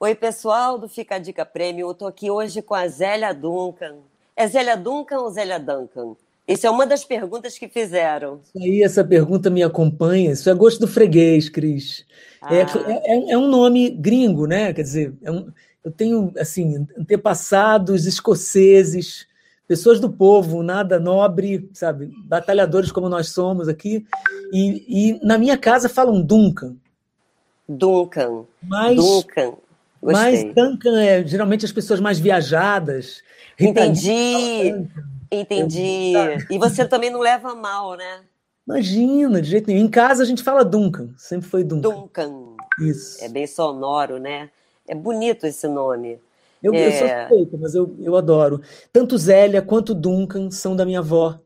Oi, pessoal do Fica a Dica Prêmio. Eu tô aqui hoje com a Zélia Duncan. É Zélia Duncan ou Zélia Duncan? Isso é uma das perguntas que fizeram. Isso aí, essa pergunta me acompanha. Isso é gosto do freguês, Cris. É, Ah, é, é- é um nome gringo, né? Quer dizer, é um- eu tenho, assim, antepassados escoceses, pessoas do povo, nada nobre, sabe? Batalhadores como nós somos aqui. E, e na minha casa falam Duncan, Duncan. mas, Duncan. Mas Gostei. Duncan é geralmente as pessoas mais viajadas. Rita Entendi. Entendi. E você também não leva mal, né? Imagina, de jeito nenhum. Em casa a gente fala Duncan, sempre foi Duncan. Duncan. Isso. É bem sonoro, né? É bonito esse nome. Eu, eu sou É. suspeita, mas eu, eu adoro. Tanto Zélia quanto Duncan são da minha avó.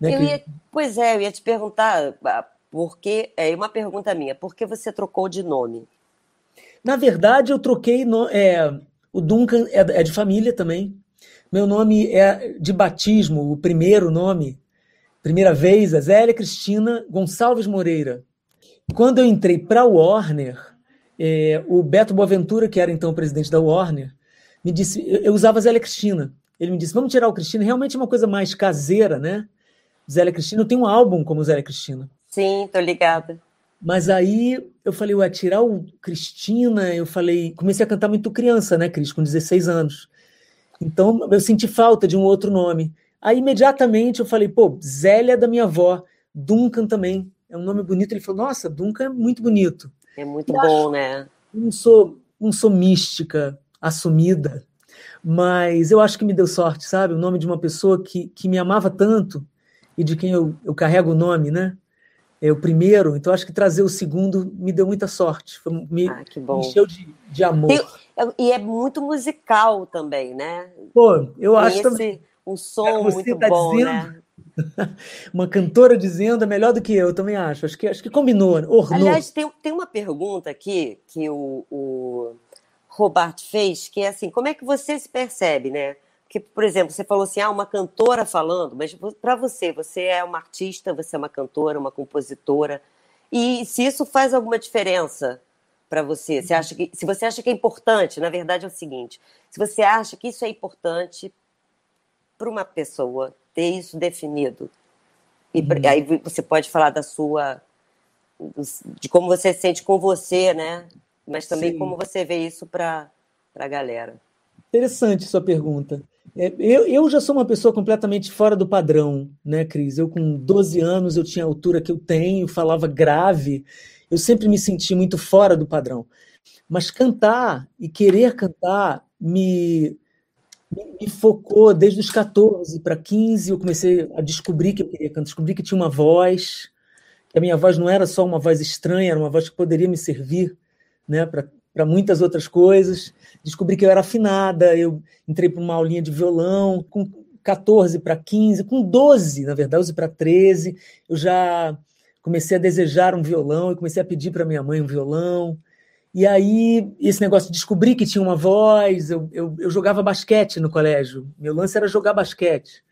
Né, Eu ia, pois é, eu ia te perguntar, ah, por que, é uma pergunta minha, por que você trocou de nome? Na verdade, eu troquei. no- é, o Duncan é, é de família também. Meu nome é de batismo, o primeiro nome, primeira vez, é Zélia Cristina Gonçalves Moreira. Quando eu entrei para a Warner, é, o Beto Boaventura, que era então o presidente da Warner, me disse. Eu, eu usava Zélia Cristina. Ele me disse: vamos tirar o Cristina. Realmente é uma coisa mais caseira, né? Zélia Cristina. Eu tenho um álbum como Zélia Cristina. Sim, tô ligada. Mas aí eu falei, ué, tirar o Cristina, eu falei, comecei a cantar muito criança, né, Cris, com 16 anos. Então eu senti falta de um outro nome. Aí imediatamente eu falei, pô, Zélia da minha avó, Duncan também, é um nome bonito. Ele falou, nossa, Duncan é muito bonito. É muito Eu bom, né? Não sou, não sou mística, assumida, mas eu acho que me deu sorte, sabe? O nome de uma pessoa que, que me amava tanto e de quem eu, eu carrego o nome, né? É o primeiro, então acho que trazer o segundo me deu muita sorte, foi- me, Ah, que me encheu de, de amor. Tem- É- E é muito musical também, né? Pô, eu Tem acho esse também. um som Você muito tá bom, dizendo? né? Uma cantora dizendo é melhor do que eu, eu também acho. Acho que, acho que combinou, né? ornou. Aliás, tem, tem uma pergunta aqui que o, o Robert fez, que é assim, como é que você se percebe, né? Porque, por exemplo, você falou assim, ah, uma cantora falando, mas para você, você é uma artista, você é uma cantora, uma compositora, e se isso faz alguma diferença para você? Você acha que, se você acha que é importante, na verdade é o seguinte, se você acha que isso é importante para uma pessoa ter isso definido, e Uhum. aí você pode falar da sua de como você se sente com você, né? Mas também Sim. como você vê isso para a galera. Interessante sua pergunta. É, eu, eu já sou uma pessoa completamente fora do padrão, né, Cris? Eu, com 12 anos, eu tinha a altura que eu tenho, falava grave, eu sempre me senti muito fora do padrão. Mas cantar e querer cantar me, me, focou desde os 14 para 15. Eu comecei a descobrir que eu queria cantar, descobri que tinha uma voz, que a minha voz não era só uma voz estranha, era uma voz que poderia me servir né, para muitas outras coisas. Descobri que eu era afinada, eu entrei para uma aulinha de violão, com 14 para 15, com 12, na verdade, 12 para 13, eu já comecei a desejar um violão e comecei a pedir para minha mãe um violão. E aí, esse negócio de descobrir que tinha uma voz, eu, eu, eu jogava basquete no colégio. Meu lance era jogar basquete.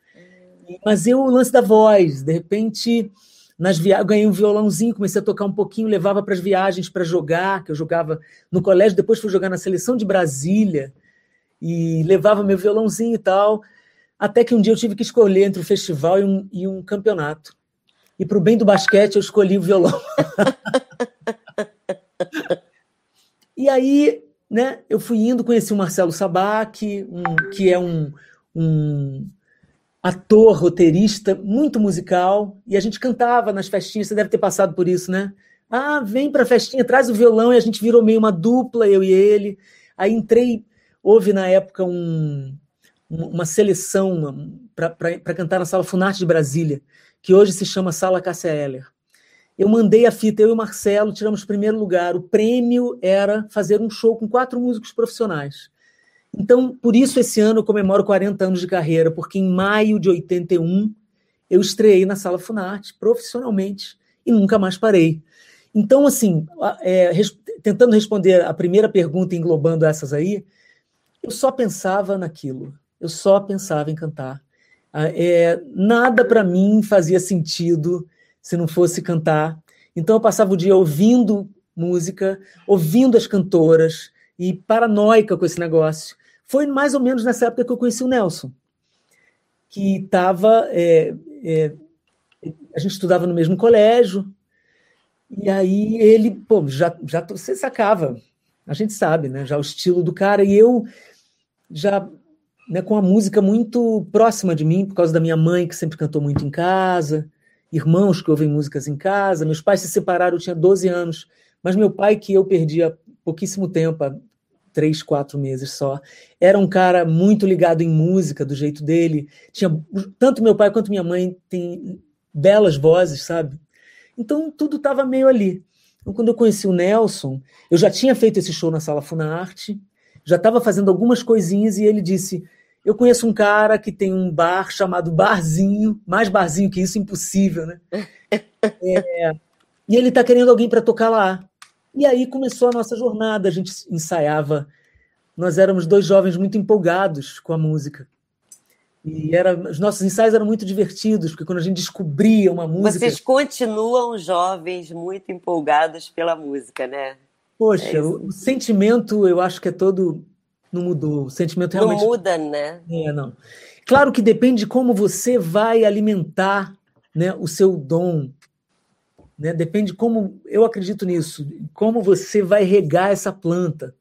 Mas eu, o lance da voz, de repente, nas via... ganhei um violãozinho, comecei a tocar um pouquinho, levava para as viagens para jogar, que eu jogava no colégio, depois fui jogar na seleção de Brasília e levava meu violãozinho e tal, até que um dia eu tive que escolher entre um festival e um, e um campeonato. E para o bem do basquete eu escolhi o violão. e aí, né, eu fui indo, conheci o Marcelo Sabac, um, que é um, um ator, roteirista, muito musical, e a gente cantava nas festinhas, você deve ter passado por isso, né? Ah, vem para a festinha, traz o violão, e a gente virou meio uma dupla, eu e ele. Aí entrei, houve na época um, uma seleção para cantar na Sala Funarte de Brasília, que hoje se chama Sala Cássia Eller. Eu mandei a fita, eu e o Marcelo, tiramos primeiro lugar. O prêmio era fazer um show com quatro músicos profissionais. Então, por isso, esse ano eu comemoro 40 anos de carreira, porque em maio de 81 eu estreiei na Sala Funarte, profissionalmente, e nunca mais parei. Então, assim, é, res, tentando responder a primeira pergunta, englobando essas aí, eu só pensava naquilo, eu só pensava em cantar. É, nada para mim fazia sentido se não fosse cantar. Então, eu passava o dia ouvindo música, ouvindo as cantoras, e paranoica com esse negócio. Foi mais ou menos nessa época que eu conheci o Nelson, que estava. É, é, a gente estudava no mesmo colégio, e aí ele, pô, já, já você sacava, a gente sabe, né? Já o estilo do cara, e eu já né, com a música muito próxima de mim, por causa da minha mãe, que sempre cantou muito em casa, irmãos que ouvem músicas em casa. Meus pais se separaram, eu tinha 12 anos, mas meu pai, que eu perdi há pouquíssimo tempo, há três, quatro meses só, era um cara muito ligado em música, do jeito dele. Tinha Tanto meu pai quanto minha mãe têm belas vozes, sabe? Então tudo estava meio ali. Então, quando eu conheci o Nelson, eu já tinha feito esse show na Sala Funarte, já estava fazendo algumas coisinhas e ele disse: Eu conheço um cara que tem um bar chamado Barzinho, mais barzinho que isso, impossível, né? É, e ele está querendo alguém para tocar lá. E aí começou a nossa jornada, a gente ensaiava. Nós éramos dois jovens muito empolgados com a música. E era, os nossos ensaios eram muito divertidos, porque quando a gente descobria uma música. Vocês continuam jovens muito empolgados pela música, né? Poxa, é o, o sentimento eu acho que é todo. Não mudou. O sentimento realmente. Não muda, né? É, não. Claro que depende de como você vai alimentar né, o seu dom. Né? Depende como. Eu acredito nisso. Como você vai regar essa planta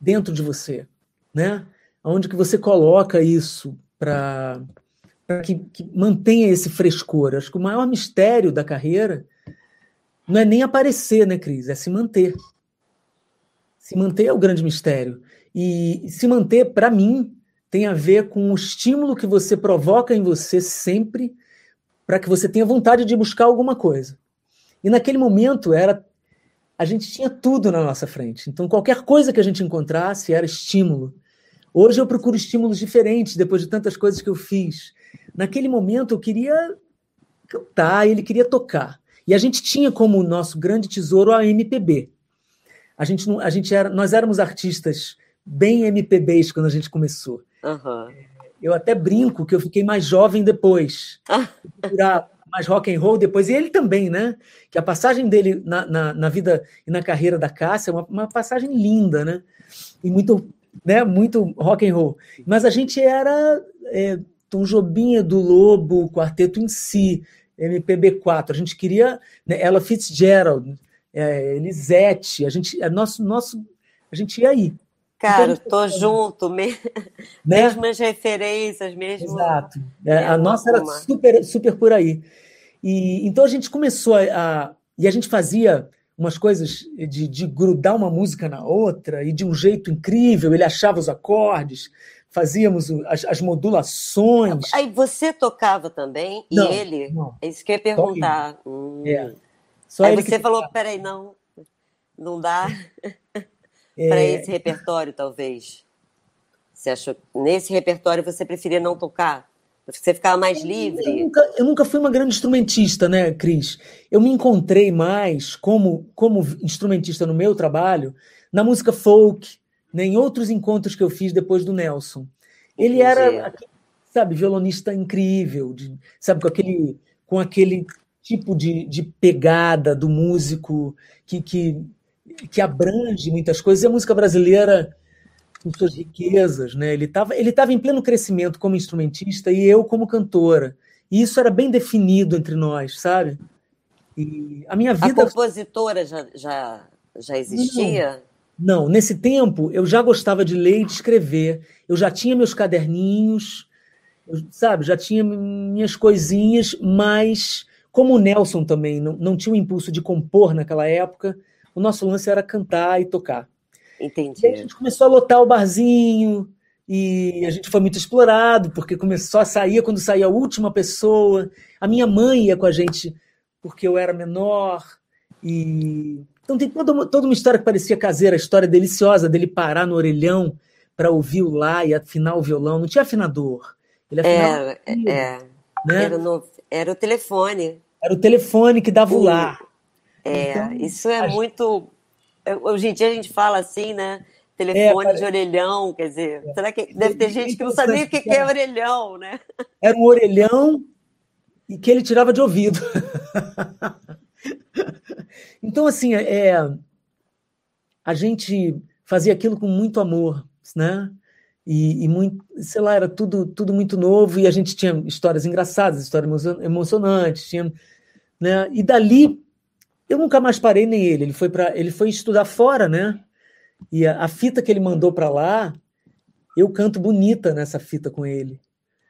dentro de você. Né? Onde que você coloca isso para que, que mantenha esse frescor. Acho que o maior mistério da carreira não é nem aparecer, né, Cris? É se manter. Se manter é o grande mistério. E se manter, para mim, tem a ver com o estímulo que você provoca em você sempre para que você tenha vontade de buscar alguma coisa. E naquele momento era a gente tinha tudo na nossa frente. Então qualquer coisa que a gente encontrasse era estímulo. Hoje eu procuro estímulos diferentes depois de tantas coisas que eu fiz. Naquele momento eu queria cantar, ele queria tocar. E a gente tinha como nosso grande tesouro a MPB a gente não, a gente era, nós éramos artistas bem MPBs quando a gente começou. Uhum. Eu até brinco que eu fiquei mais jovem depois, mais rock and roll depois e ele também, né? Que a passagem dele na, na, na vida e na carreira da Cássia é uma, uma passagem linda, né? E muito, né? Muito rock and roll. Mas a gente era é, Tom Jobim, do Lobo, o quarteto em si, MPB4. A gente queria né, Ella Fitzgerald é, Elisete, a gente, é nosso, nosso, a gente ia aí. Cara, tô junto, me... né? mesmas referências, mesmo. Exato. É, a nossa era super, super por aí. E então a gente começou a, a e a gente fazia umas coisas de, de, grudar uma música na outra e de um jeito incrível. Ele achava os acordes, fazíamos as, as modulações. Aí você tocava também e não, ele? Não. É isso que eu ia perguntar. Hum. É. Só Aí você falou, peraí, não, não dá é... para esse repertório, talvez. Você achou nesse repertório você preferia não tocar? Você ficava mais livre? Eu nunca, eu nunca fui uma grande instrumentista, né, Cris? Eu me encontrei mais como, como instrumentista no meu trabalho na música folk, né, em outros encontros que eu fiz depois do Nelson. Ele era, sabe, violonista incrível, de, sabe, com aquele, com aquele tipo de, de pegada do músico que, que, que abrange muitas coisas. E a música brasileira, com suas riquezas, né? ele estava ele tava em pleno crescimento como instrumentista e eu como cantora. E isso era bem definido entre nós, sabe? E a minha vida. A compositora já, já, já existia? Não, não, nesse tempo eu já gostava de ler e de escrever. Eu já tinha meus caderninhos, eu, sabe? Já tinha minhas coisinhas, mas como o Nelson também não, não tinha o impulso de compor naquela época, o nosso lance era cantar e tocar. Entendi. E a gente começou a lotar o barzinho, e a gente foi muito explorado, porque começou a sair quando saía a última pessoa. A minha mãe ia com a gente porque eu era menor. E então tem toda, toda uma história que parecia caseira, a história deliciosa dele parar no orelhão para ouvir o lá e afinar o violão. Não tinha afinador. Ele afinava. É, é, né? Era no era o telefone. Era o telefone que dava o lá. É, então, isso é muito. É, hoje em dia a gente fala assim, né? Telefone é, de orelhão, quer dizer, é. será que deve ter gente que não sabia o que, que é orelhão, né? Era um orelhão e que ele tirava de ouvido. então, assim, é, a gente fazia aquilo com muito amor, né? E, e, muito, sei lá, era tudo, tudo muito novo e a gente tinha histórias engraçadas, histórias emocionantes, tinha, né? E dali eu nunca mais parei nem ele. Ele foi para, ele foi estudar fora, né? E a, a fita que ele mandou para lá, eu canto bonita nessa fita com ele.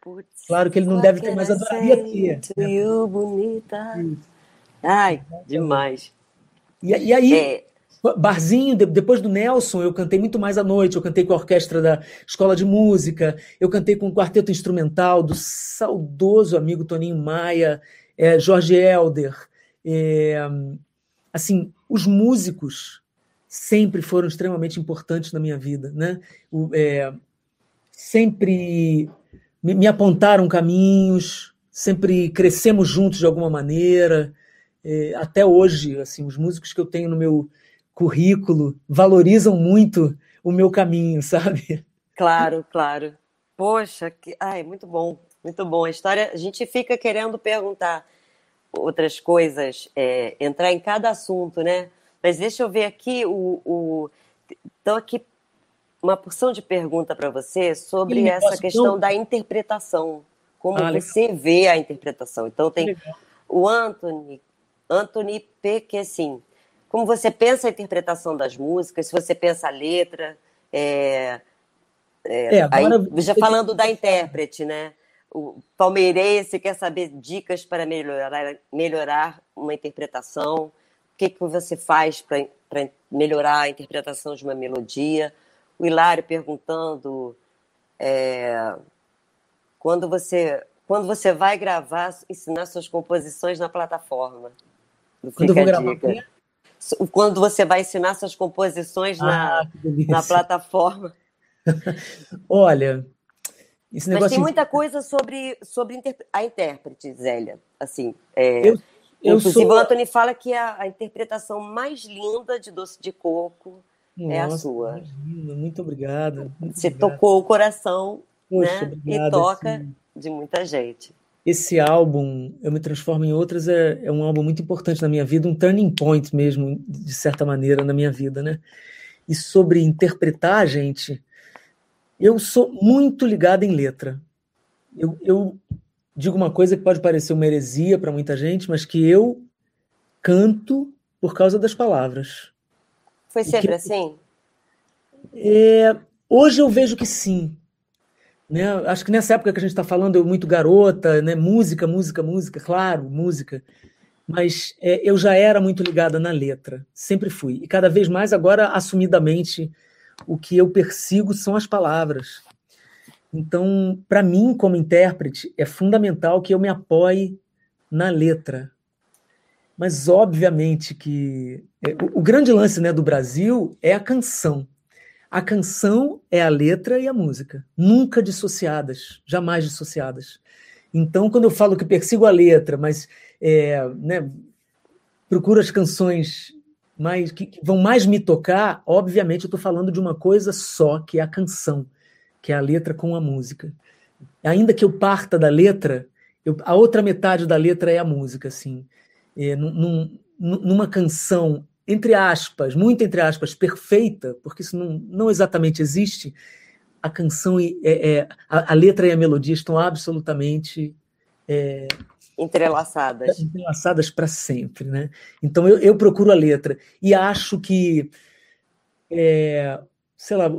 Putz, claro que ele não deve ter mais adoraria. To né? you, bonita. Ai, demais. E, e aí, é. barzinho, depois do Nelson, eu cantei muito mais à noite. Eu cantei com a orquestra da Escola de Música, eu cantei com o quarteto instrumental do saudoso amigo Toninho Maia, é, Jorge Helder. É, assim, os músicos sempre foram extremamente importantes na minha vida, né? O, é, sempre me, me, apontaram caminhos, sempre crescemos juntos de alguma maneira. É, até hoje, assim, os músicos que eu tenho no meu currículo valorizam muito o meu caminho, sabe? Claro, claro. Poxa, que... ai, muito bom, muito bom. A história, a gente fica querendo perguntar outras coisas, é, entrar em cada assunto, né? Mas deixa eu ver aqui o, o... então aqui uma porção de pergunta para você sobre essa questão da interpretação, como ah, você vê a interpretação. Então tem o Anthony, Anthony Pequesim. Como você pensa a interpretação das músicas, se você pensa a letra, é, é, é aí, já falando da intérprete, né? O palmeirense quer saber dicas para melhorar, melhorar uma interpretação. O que, que você faz para melhorar a interpretação de uma melodia? o Hilário perguntando é, quando você quando você vai gravar, ensinar suas composições na plataforma. Quando eu vou gravar Quando você vai ensinar suas composições ah, na, na plataforma. Olha, esse negócio. Mas tem muita coisa sobre, sobre a intérprete, Zélia. Assim, é, eu, eu inclusive, sou... o Anthony fala que a, a interpretação mais linda de Doce de Coco nossa, é a sua. Imagina, muito obrigado. Muito Você obrigado. tocou o coração Poxa, né? Obrigado, e toca assim, de muita gente. Esse álbum, Eu Me Transformo em Outras, é, é um álbum muito importante na minha vida, um turning point mesmo, de certa maneira, na minha vida, né? E sobre interpretar, gente, eu sou muito ligado em letra. Eu, eu digo uma coisa que pode parecer uma heresia para muita gente, mas que eu canto por causa das palavras. Foi sempre que, assim? É, hoje eu vejo que sim. Né? Acho que nessa época que a gente está falando, eu muito garota, né? música, música, música, claro, música. Mas é, eu já era muito ligada na letra, sempre fui. E cada vez mais agora, assumidamente, o que eu persigo são as palavras. Então, para mim, como intérprete, é fundamental que eu me apoie na letra, mas, obviamente, que é, o, grande lance né, do Brasil é a canção. A canção é a letra e a música, nunca dissociadas, jamais dissociadas. Então, quando eu falo que persigo a letra, mas é, né, procuro as canções mais que, que, vão mais me tocar, obviamente eu estou falando de uma coisa só, que é a canção, que é a letra com a música. Ainda que eu parta da letra, eu, a outra metade da letra é a música, assim é, num, numa canção, entre aspas, muito entre aspas, perfeita, porque isso não, não exatamente existe, a canção, é, é a, a, letra e a melodia estão absolutamente. É, entrelaçadas. Entrelaçadas para sempre, né? Então eu, eu, procuro a letra e acho que, é, sei lá,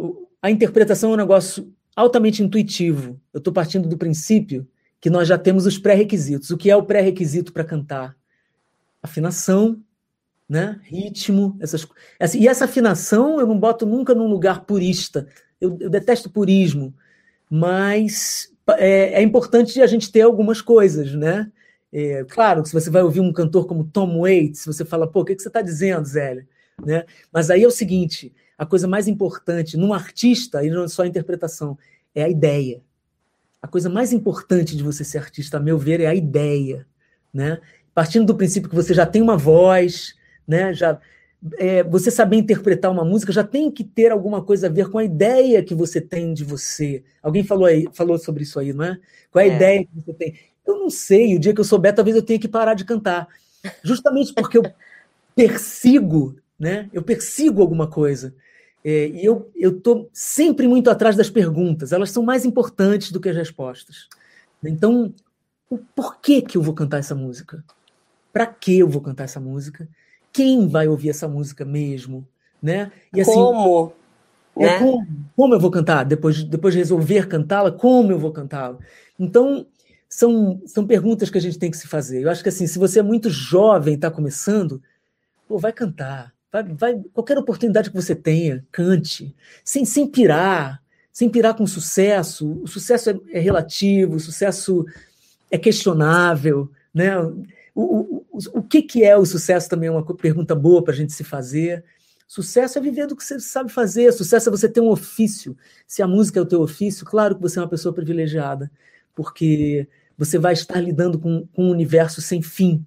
a interpretação é um negócio altamente intuitivo. Eu estou partindo do princípio que nós já temos os pré-requisitos. O que é o pré-requisito para cantar? afinação, né? ritmo, essas assim, E essa afinação eu não boto nunca num lugar purista. Eu, eu detesto purismo, mas é, é, importante a gente ter algumas coisas, né? É, claro, se você vai ouvir um cantor como Tom Waits, você fala, pô, o que, que você está dizendo, Zélia? Né? Mas aí é o seguinte: a coisa mais importante num artista, e não só a interpretação, é a ideia. A coisa mais importante de você ser artista, a meu ver, é a ideia. Né? partindo do princípio que você já tem uma voz, né? Já é, você saber interpretar uma música já tem que ter alguma coisa a ver com a ideia que você tem de você. Alguém falou aí, falou sobre isso aí, não é? Qual é a é. ideia que você tem? Eu não sei. O dia que eu souber, talvez eu tenha que parar de cantar, justamente porque eu persigo, né? Eu persigo alguma coisa. É, e eu estou sempre muito atrás das perguntas, elas são mais importantes do que as respostas. Então, por que, que eu vou cantar essa música? Para que eu vou cantar essa música? Quem vai ouvir essa música mesmo? Né? E, assim, como? É, né? como? Como eu vou cantar? Depois, depois de resolver cantá-la, como eu vou cantá-la? Então, são, são perguntas que a gente tem que se fazer. Eu acho que assim, se você é muito jovem está começando, pô, vai cantar. Vai, vai, qualquer oportunidade que você tenha, cante, sem, sem pirar, sem pirar com sucesso. O sucesso é, é relativo, o sucesso é questionável, né? O, o, o, o que, que é o sucesso também é uma pergunta boa para a gente se fazer. Sucesso é viver do que você sabe fazer. Sucesso é você ter um ofício. Se a música é o teu ofício, claro que você é uma pessoa privilegiada, porque você vai estar lidando com, com um universo sem fim,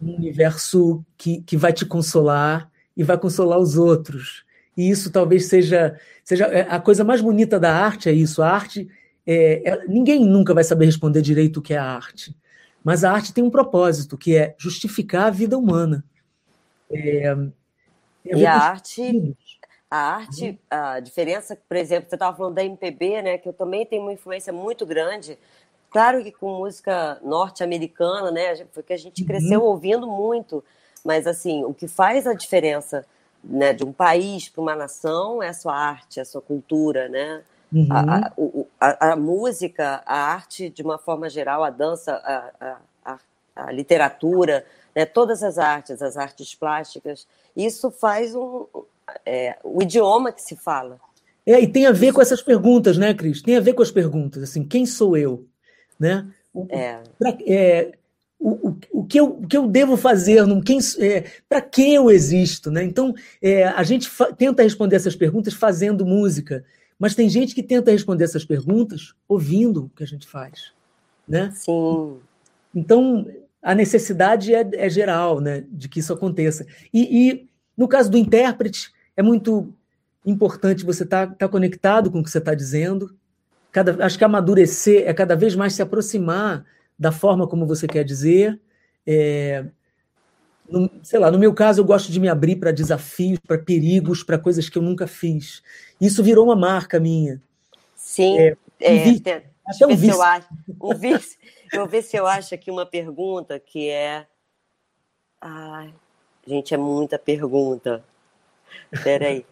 um universo que, que vai te consolar e vai consolar os outros. E isso talvez seja, seja é, a coisa mais bonita da arte, é isso. A arte, é, é, ninguém nunca vai saber responder direito o que é a arte. Mas a arte tem um propósito, que é justificar a vida humana. É, é e a arte, a arte, uhum. a diferença, por exemplo, você estava falando da MPB, né, que eu também tenho uma influência muito grande Claro que com música norte-americana, né? Porque a gente cresceu uhum. ouvindo muito, mas assim, o que faz a diferença né, de um país para uma nação é a sua arte, a sua cultura, né? Uhum. A, a, a, a, música, a arte de uma forma geral, a dança, a, a, literatura, né, todas as artes, as artes plásticas, isso faz um, é, o idioma que se fala. É, e tem a ver com essas perguntas, né, Cris? Tem a ver com as perguntas, assim, quem sou eu? Né? O, é. Pra, é, o, o, o, que eu, o que eu devo fazer, é, para que eu existo? Né? Então, é, a gente tenta responder essas perguntas fazendo música, mas tem gente que tenta responder essas perguntas ouvindo o que a gente faz. Né? Sim. Então, a necessidade é, é geral né, de que isso aconteça. E, e, no caso do intérprete, é muito importante você estar tá, tá conectado com o que você está dizendo, cada, acho que amadurecer é cada vez mais se aproximar da forma como você quer dizer. É, no, sei lá, no meu caso, eu gosto de me abrir para desafios, para perigos, para coisas que eu nunca fiz. Isso virou uma marca minha. Sim, é, é, um até um vício. Eu, acho, um vício. eu vou ver se eu acho aqui uma pergunta que é. Ai, gente, é muita pergunta. Peraí.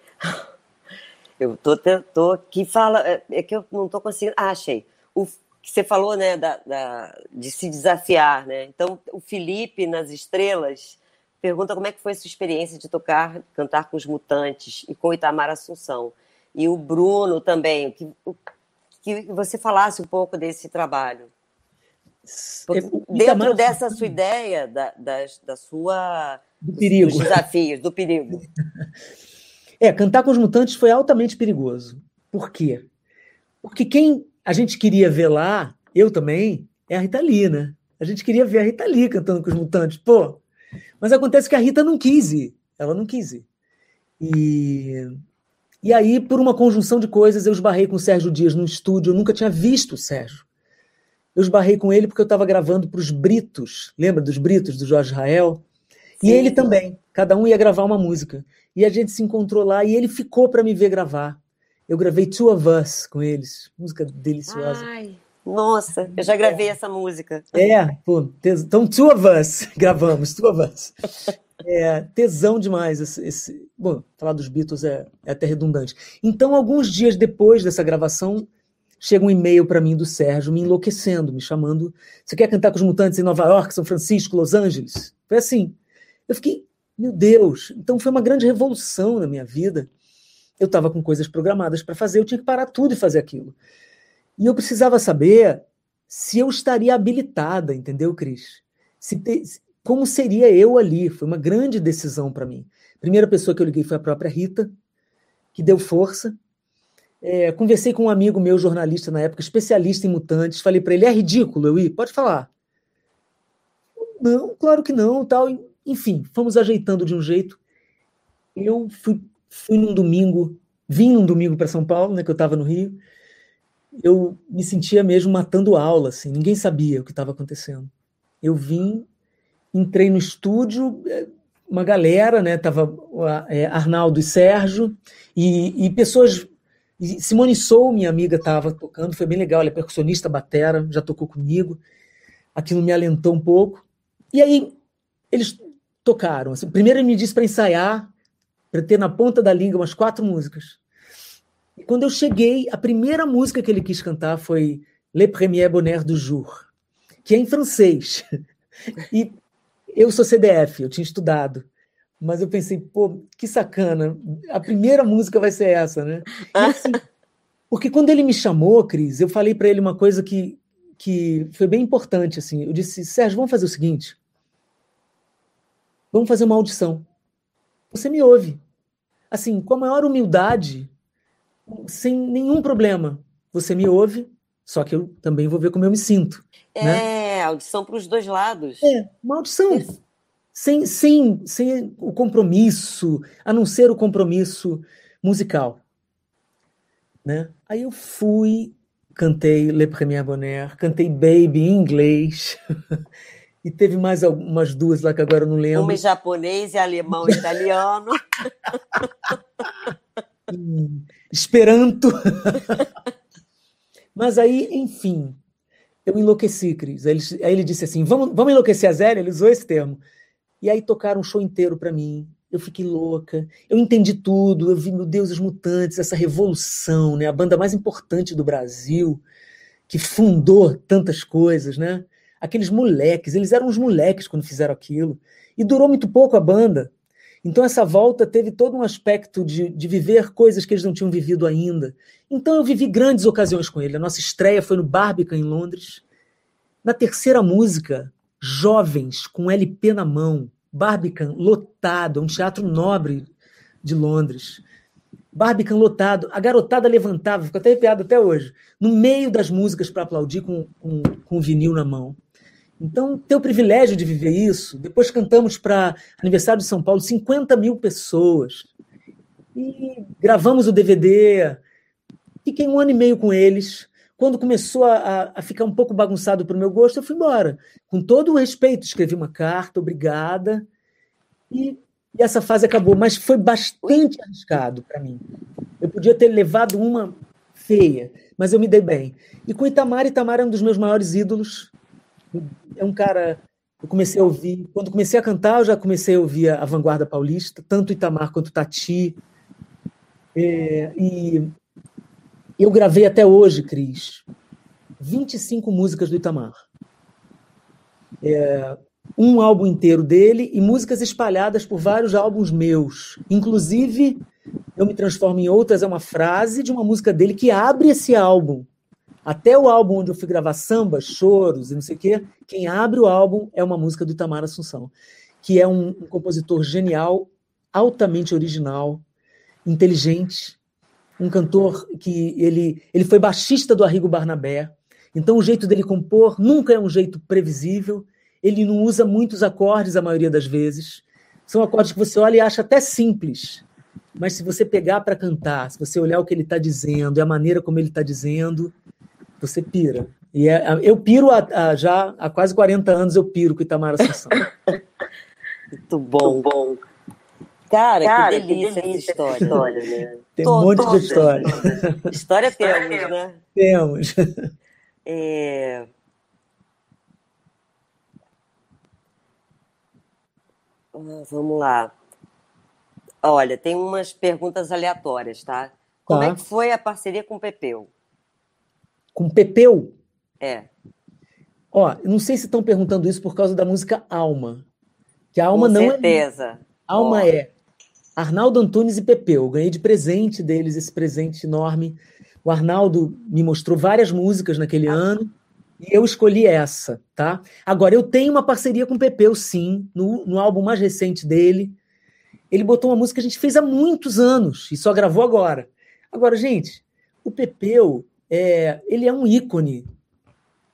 Eu tô, tô aqui fala é, é que eu não tô conseguindo. Ah, achei. O que você falou, né, da, da, de se desafiar, né? Então, o Felipe nas Estrelas pergunta como é que foi a sua experiência de tocar, cantar com os Mutantes e com o Itamar Assunção. E o Bruno também, que, que você falasse um pouco desse trabalho. Porque dentro dessa sua ideia, da, da, da sua. Do perigo. Dos desafios, do perigo. É, cantar com os mutantes foi altamente perigoso. Por quê? Porque quem a gente queria ver lá, eu também, é a Rita Lee, né? A gente queria ver a Rita Lee cantando com os mutantes, pô. Mas acontece que a Rita não quis ir. Ela não quis ir. E, e aí, por uma conjunção de coisas, eu esbarrei com o Sérgio Dias no estúdio. Eu nunca tinha visto o Sérgio. Eu esbarrei com ele porque eu estava gravando para os Britos. Lembra dos Britos, do Jorge E ele também. Cada um ia gravar uma música. E a gente se encontrou lá e ele ficou para me ver gravar. Eu gravei Two of Us com eles. Música deliciosa. Ai, nossa, eu já gravei é. essa música. É, pô, então Two of Us, gravamos, Two of Us. É, tesão demais. Esse, esse, bom, falar dos Beatles é, é até redundante. Então, alguns dias depois dessa gravação, chega um e-mail para mim do Sérgio me enlouquecendo, me chamando. Você quer cantar com os Mutantes em Nova York, São Francisco, Los Angeles? Foi assim. Eu fiquei, meu Deus! Então foi uma grande revolução na minha vida. Eu estava com coisas programadas para fazer, eu tinha que parar tudo e fazer aquilo. E eu precisava saber se eu estaria habilitada, entendeu, Cris? Se te, como seria eu ali? Foi uma grande decisão para mim. A primeira pessoa que eu liguei foi a própria Rita, que deu força. É, conversei com um amigo meu, jornalista na época, especialista em mutantes. Falei para ele: é ridículo eu ir? Pode falar. Não, claro que não. Tal. Enfim, fomos ajeitando de um jeito. Eu fui, fui num domingo, vim num domingo para São Paulo, né, que eu estava no Rio. Eu me sentia mesmo matando aula, assim, ninguém sabia o que estava acontecendo. Eu vim, entrei no estúdio, eh, uma galera, né? Tava é, Arnaldo e Sérgio, e, e pessoas. E Simone Sou, minha amiga, estava tocando, foi bem legal. Ela é percussionista, batera, já tocou comigo. Aquilo me alentou um pouco. E aí, eles tocaram. Assim, primeiro ele me disse para ensaiar, para ter na ponta da língua umas quatro músicas. E quando eu cheguei, a primeira música que ele quis cantar foi Le Premier Bonheur du Jour, que é em francês. E eu sou CDF, eu tinha estudado. Mas eu pensei, pô, que sacana. A primeira música vai ser essa, né? Assim, porque quando ele me chamou, Cris, eu falei para ele uma coisa que, que foi bem importante. assim. Eu disse, Sérgio, vamos fazer o seguinte. Vamos fazer uma audição. Você me ouve. Assim, com a maior humildade, sem nenhum problema. Você me ouve, só que eu também vou ver como eu me sinto. É, né? audição para os dois lados. É, uma audição. Sem, sem, sem o compromisso, a não ser o compromisso musical. Né? Aí eu fui, cantei Le Premier Bonheur, cantei Baby em inglês. E teve mais algumas duas lá que agora eu não lembro. Uma em japonês e alemão e italiano. Esperanto. Mas aí, enfim, eu enlouqueci, Cris. Aí ele, aí ele disse assim: vamos, vamos enlouquecer a Zélia? Ele usou esse termo. E aí tocaram um show inteiro para mim. Eu fiquei louca. Eu entendi tudo. Eu vi, meu Deus, os Mutantes, essa revolução, né? A banda mais importante do Brasil, que fundou tantas coisas, né? Aqueles moleques, eles eram uns moleques quando fizeram aquilo. E durou muito pouco a banda. Então essa volta teve todo um aspecto de, de viver coisas que eles não tinham vivido ainda. Então eu vivi grandes ocasiões com ele. A nossa estreia foi no Barbican, em Londres. Na terceira música, jovens com LP na mão, Barbican lotado, é um teatro nobre de Londres. Barbican lotado, a garotada levantava, ficou até arrepiado até hoje, no meio das músicas para aplaudir com, com, com o vinil na mão. Então, ter o privilégio de viver isso. Depois cantamos para aniversário de São Paulo 50 mil pessoas. E gravamos o DVD. Fiquei um ano e meio com eles. Quando começou a, a ficar um pouco bagunçado para o meu gosto, eu fui embora. Com todo o respeito, escrevi uma carta, obrigada. E, e essa fase acabou. Mas foi bastante arriscado para mim. Eu podia ter levado uma feia, mas eu me dei bem. E com Itamar, Itamar é um dos meus maiores ídolos é um cara. Eu comecei a ouvir. Quando comecei a cantar, eu já comecei a ouvir a Vanguarda Paulista, tanto Itamar quanto Tati. É, e eu gravei até hoje, Cris, 25 músicas do Itamar. É, um álbum inteiro dele e músicas espalhadas por vários álbuns meus. Inclusive, Eu Me Transformo em Outras é uma frase de uma música dele que abre esse álbum. Até o álbum onde eu fui gravar samba, choros e não sei o quê, quem abre o álbum é uma música do Itamar Assunção, que é um, um compositor genial, altamente original, inteligente, um cantor que ele, ele foi baixista do Arrigo Barnabé, então o jeito dele compor nunca é um jeito previsível, ele não usa muitos acordes a maioria das vezes, são acordes que você olha e acha até simples, mas se você pegar para cantar, se você olhar o que ele está dizendo e a maneira como ele está dizendo, você pira. E é, eu piro a, a, já há quase 40 anos, eu piro com Itamar Assunção. Muito bom. Muito bom. Cara, Cara, que delícia, que delícia essa história. né? Tem um monte de história. História temos, né? Temos. É... Ah, vamos lá. Olha, tem umas perguntas aleatórias, tá? Como tá. é que foi a parceria com o Pepeu? Com Pepeu. É. Ó, não sei se estão perguntando isso por causa da música Alma. Que a Alma com não certeza. é. certeza. Alma oh. é Arnaldo Antunes e Pepeu. Eu ganhei de presente deles esse presente enorme. O Arnaldo me mostrou várias músicas naquele ah. ano e eu escolhi essa, tá? Agora, eu tenho uma parceria com o Pepeu, sim, no, no álbum mais recente dele. Ele botou uma música que a gente fez há muitos anos e só gravou agora. Agora, gente, o Pepeu é, ele é um ícone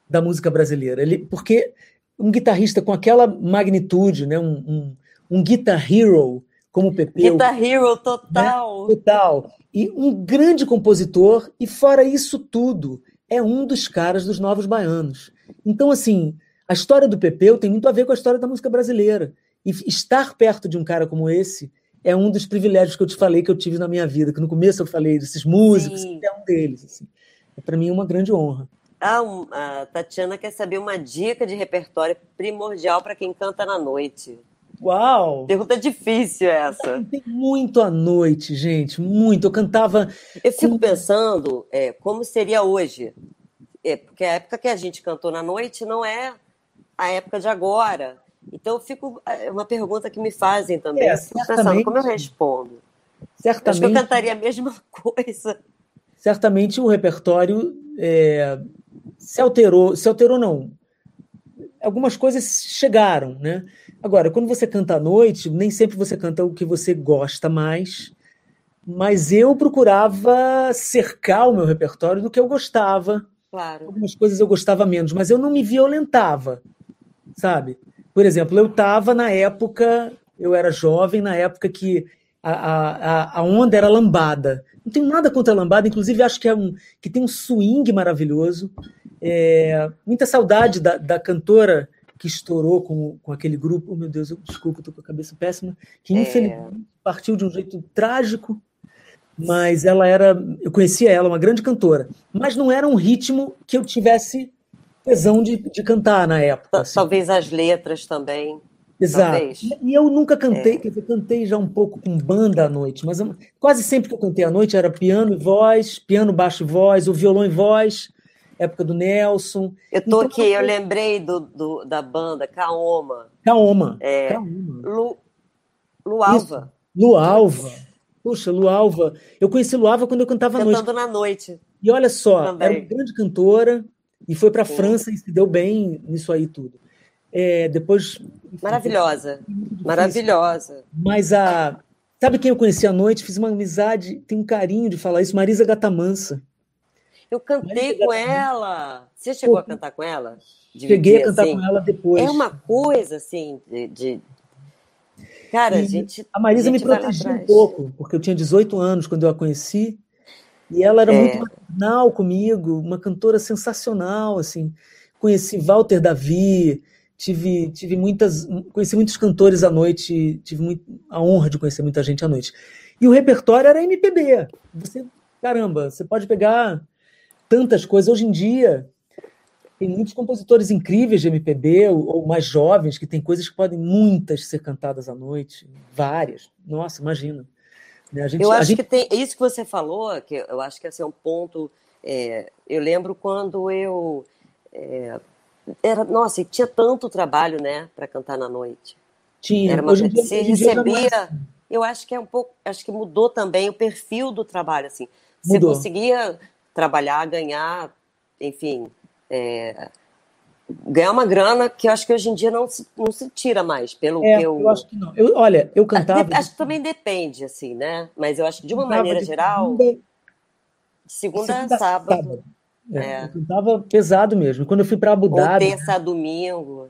da música brasileira. Ele, porque um guitarrista com aquela magnitude, né, um, um, um guitar hero como o Pepe. Guitar hero total. Né, total. E um grande compositor, e fora isso tudo, é um dos caras dos Novos Baianos. Então, assim, a história do Pepeu tem muito a ver com a história da música brasileira. E estar perto de um cara como esse é um dos privilégios que eu te falei que eu tive na minha vida, que no começo eu falei desses músicos, é um deles. Assim. É para mim uma grande honra. Ah, a Tatiana quer saber uma dica de repertório primordial para quem canta na noite. Uau! Pergunta difícil essa. Tem muito à noite, gente, muito. Eu cantava. Eu fico pensando é, como seria hoje. É, porque a época que a gente cantou na noite não é a época de agora. Então, eu fico. É uma pergunta que me fazem também. É, pensando, como eu respondo? Certamente. Acho que eu cantaria a mesma coisa. Certamente o repertório é, se alterou, se alterou não. Algumas coisas chegaram, né? Agora, quando você canta à noite, nem sempre você canta o que você gosta mais, mas eu procurava cercar o meu repertório do que eu gostava. Claro. Algumas coisas eu gostava menos, mas eu não me violentava, sabe? Por exemplo, eu estava na época, eu era jovem, na época que a, a, a onda era lambada. Não tenho nada contra a lambada, inclusive acho que, é um, que tem um swing maravilhoso. É, muita saudade da, da cantora que estourou com, com aquele grupo. Oh, meu Deus, eu, desculpa, estou com a cabeça péssima. Que é. infelizmente é... partiu de um jeito trágico, mas ela era. Eu conhecia ela, uma grande cantora. Mas não era um ritmo que eu tivesse tesão de, de cantar na época. Assim. Talvez as letras também. Exato. Talvez. E eu nunca cantei, é. dizer, cantei já um pouco com banda à noite, mas eu, quase sempre que eu cantei à noite era piano e voz, piano, baixo e voz, ou violão e voz época do Nelson. Eu tô então, aqui, eu lembrei do, do, da banda Kaoma. Kaoma. É, Kaoma. Lu, Lualva. Isso. Lualva. Puxa, Lualva. Eu conheci Lualva quando eu cantava Cantando à noite. na noite. E olha só, Também. era uma grande cantora e foi para a França e se deu bem nisso aí tudo. É, depois. Maravilhosa. Maravilhosa. Mas a. Sabe quem eu conheci à noite? Fiz uma amizade, tenho um carinho de falar isso, Marisa Gatamansa. Eu cantei com ela. Você chegou Pô, a cantar com ela? Cheguei a cantar assim? com ela depois. É uma coisa assim de. de... Cara, a gente. A Marisa a me protegia um pouco, porque eu tinha 18 anos quando eu a conheci. E ela era é. muito maternal comigo, uma cantora sensacional, assim. Conheci Walter Davi, tive, tive muitas, conheci muitos cantores à noite, tive muito, a honra de conhecer muita gente à noite. E o repertório era MPB. Você, caramba, você pode pegar tantas coisas. Hoje em dia, tem muitos compositores incríveis de MPB, ou, ou, mais jovens, que tem coisas que podem muitas ser cantadas à noite, várias. Nossa, imagina. Né, gente, eu acho gente... que tem isso que você falou, que eu acho que esse é um ponto. É, eu lembro quando eu é, era, nossa, tinha tanto trabalho, né, para cantar na noite. Tinha. Era uma, hoje dia, se recebia. Eu acho que é um pouco, acho que mudou também o perfil do trabalho, assim. Você mudou. conseguia trabalhar, ganhar, enfim, é, ganhar uma grana que eu acho que hoje em dia não se, não se tira mais, pelo é, que eu... eu acho que não. Eu, olha, eu cantava... Acho que também depende, assim, né? Mas eu acho que de uma maneira de geral... Segunda, segunda, segunda sábado. sábado. É, é. Eu cantava pesado mesmo. Quando eu fui para Abu Dhabi... Ou terça domingo.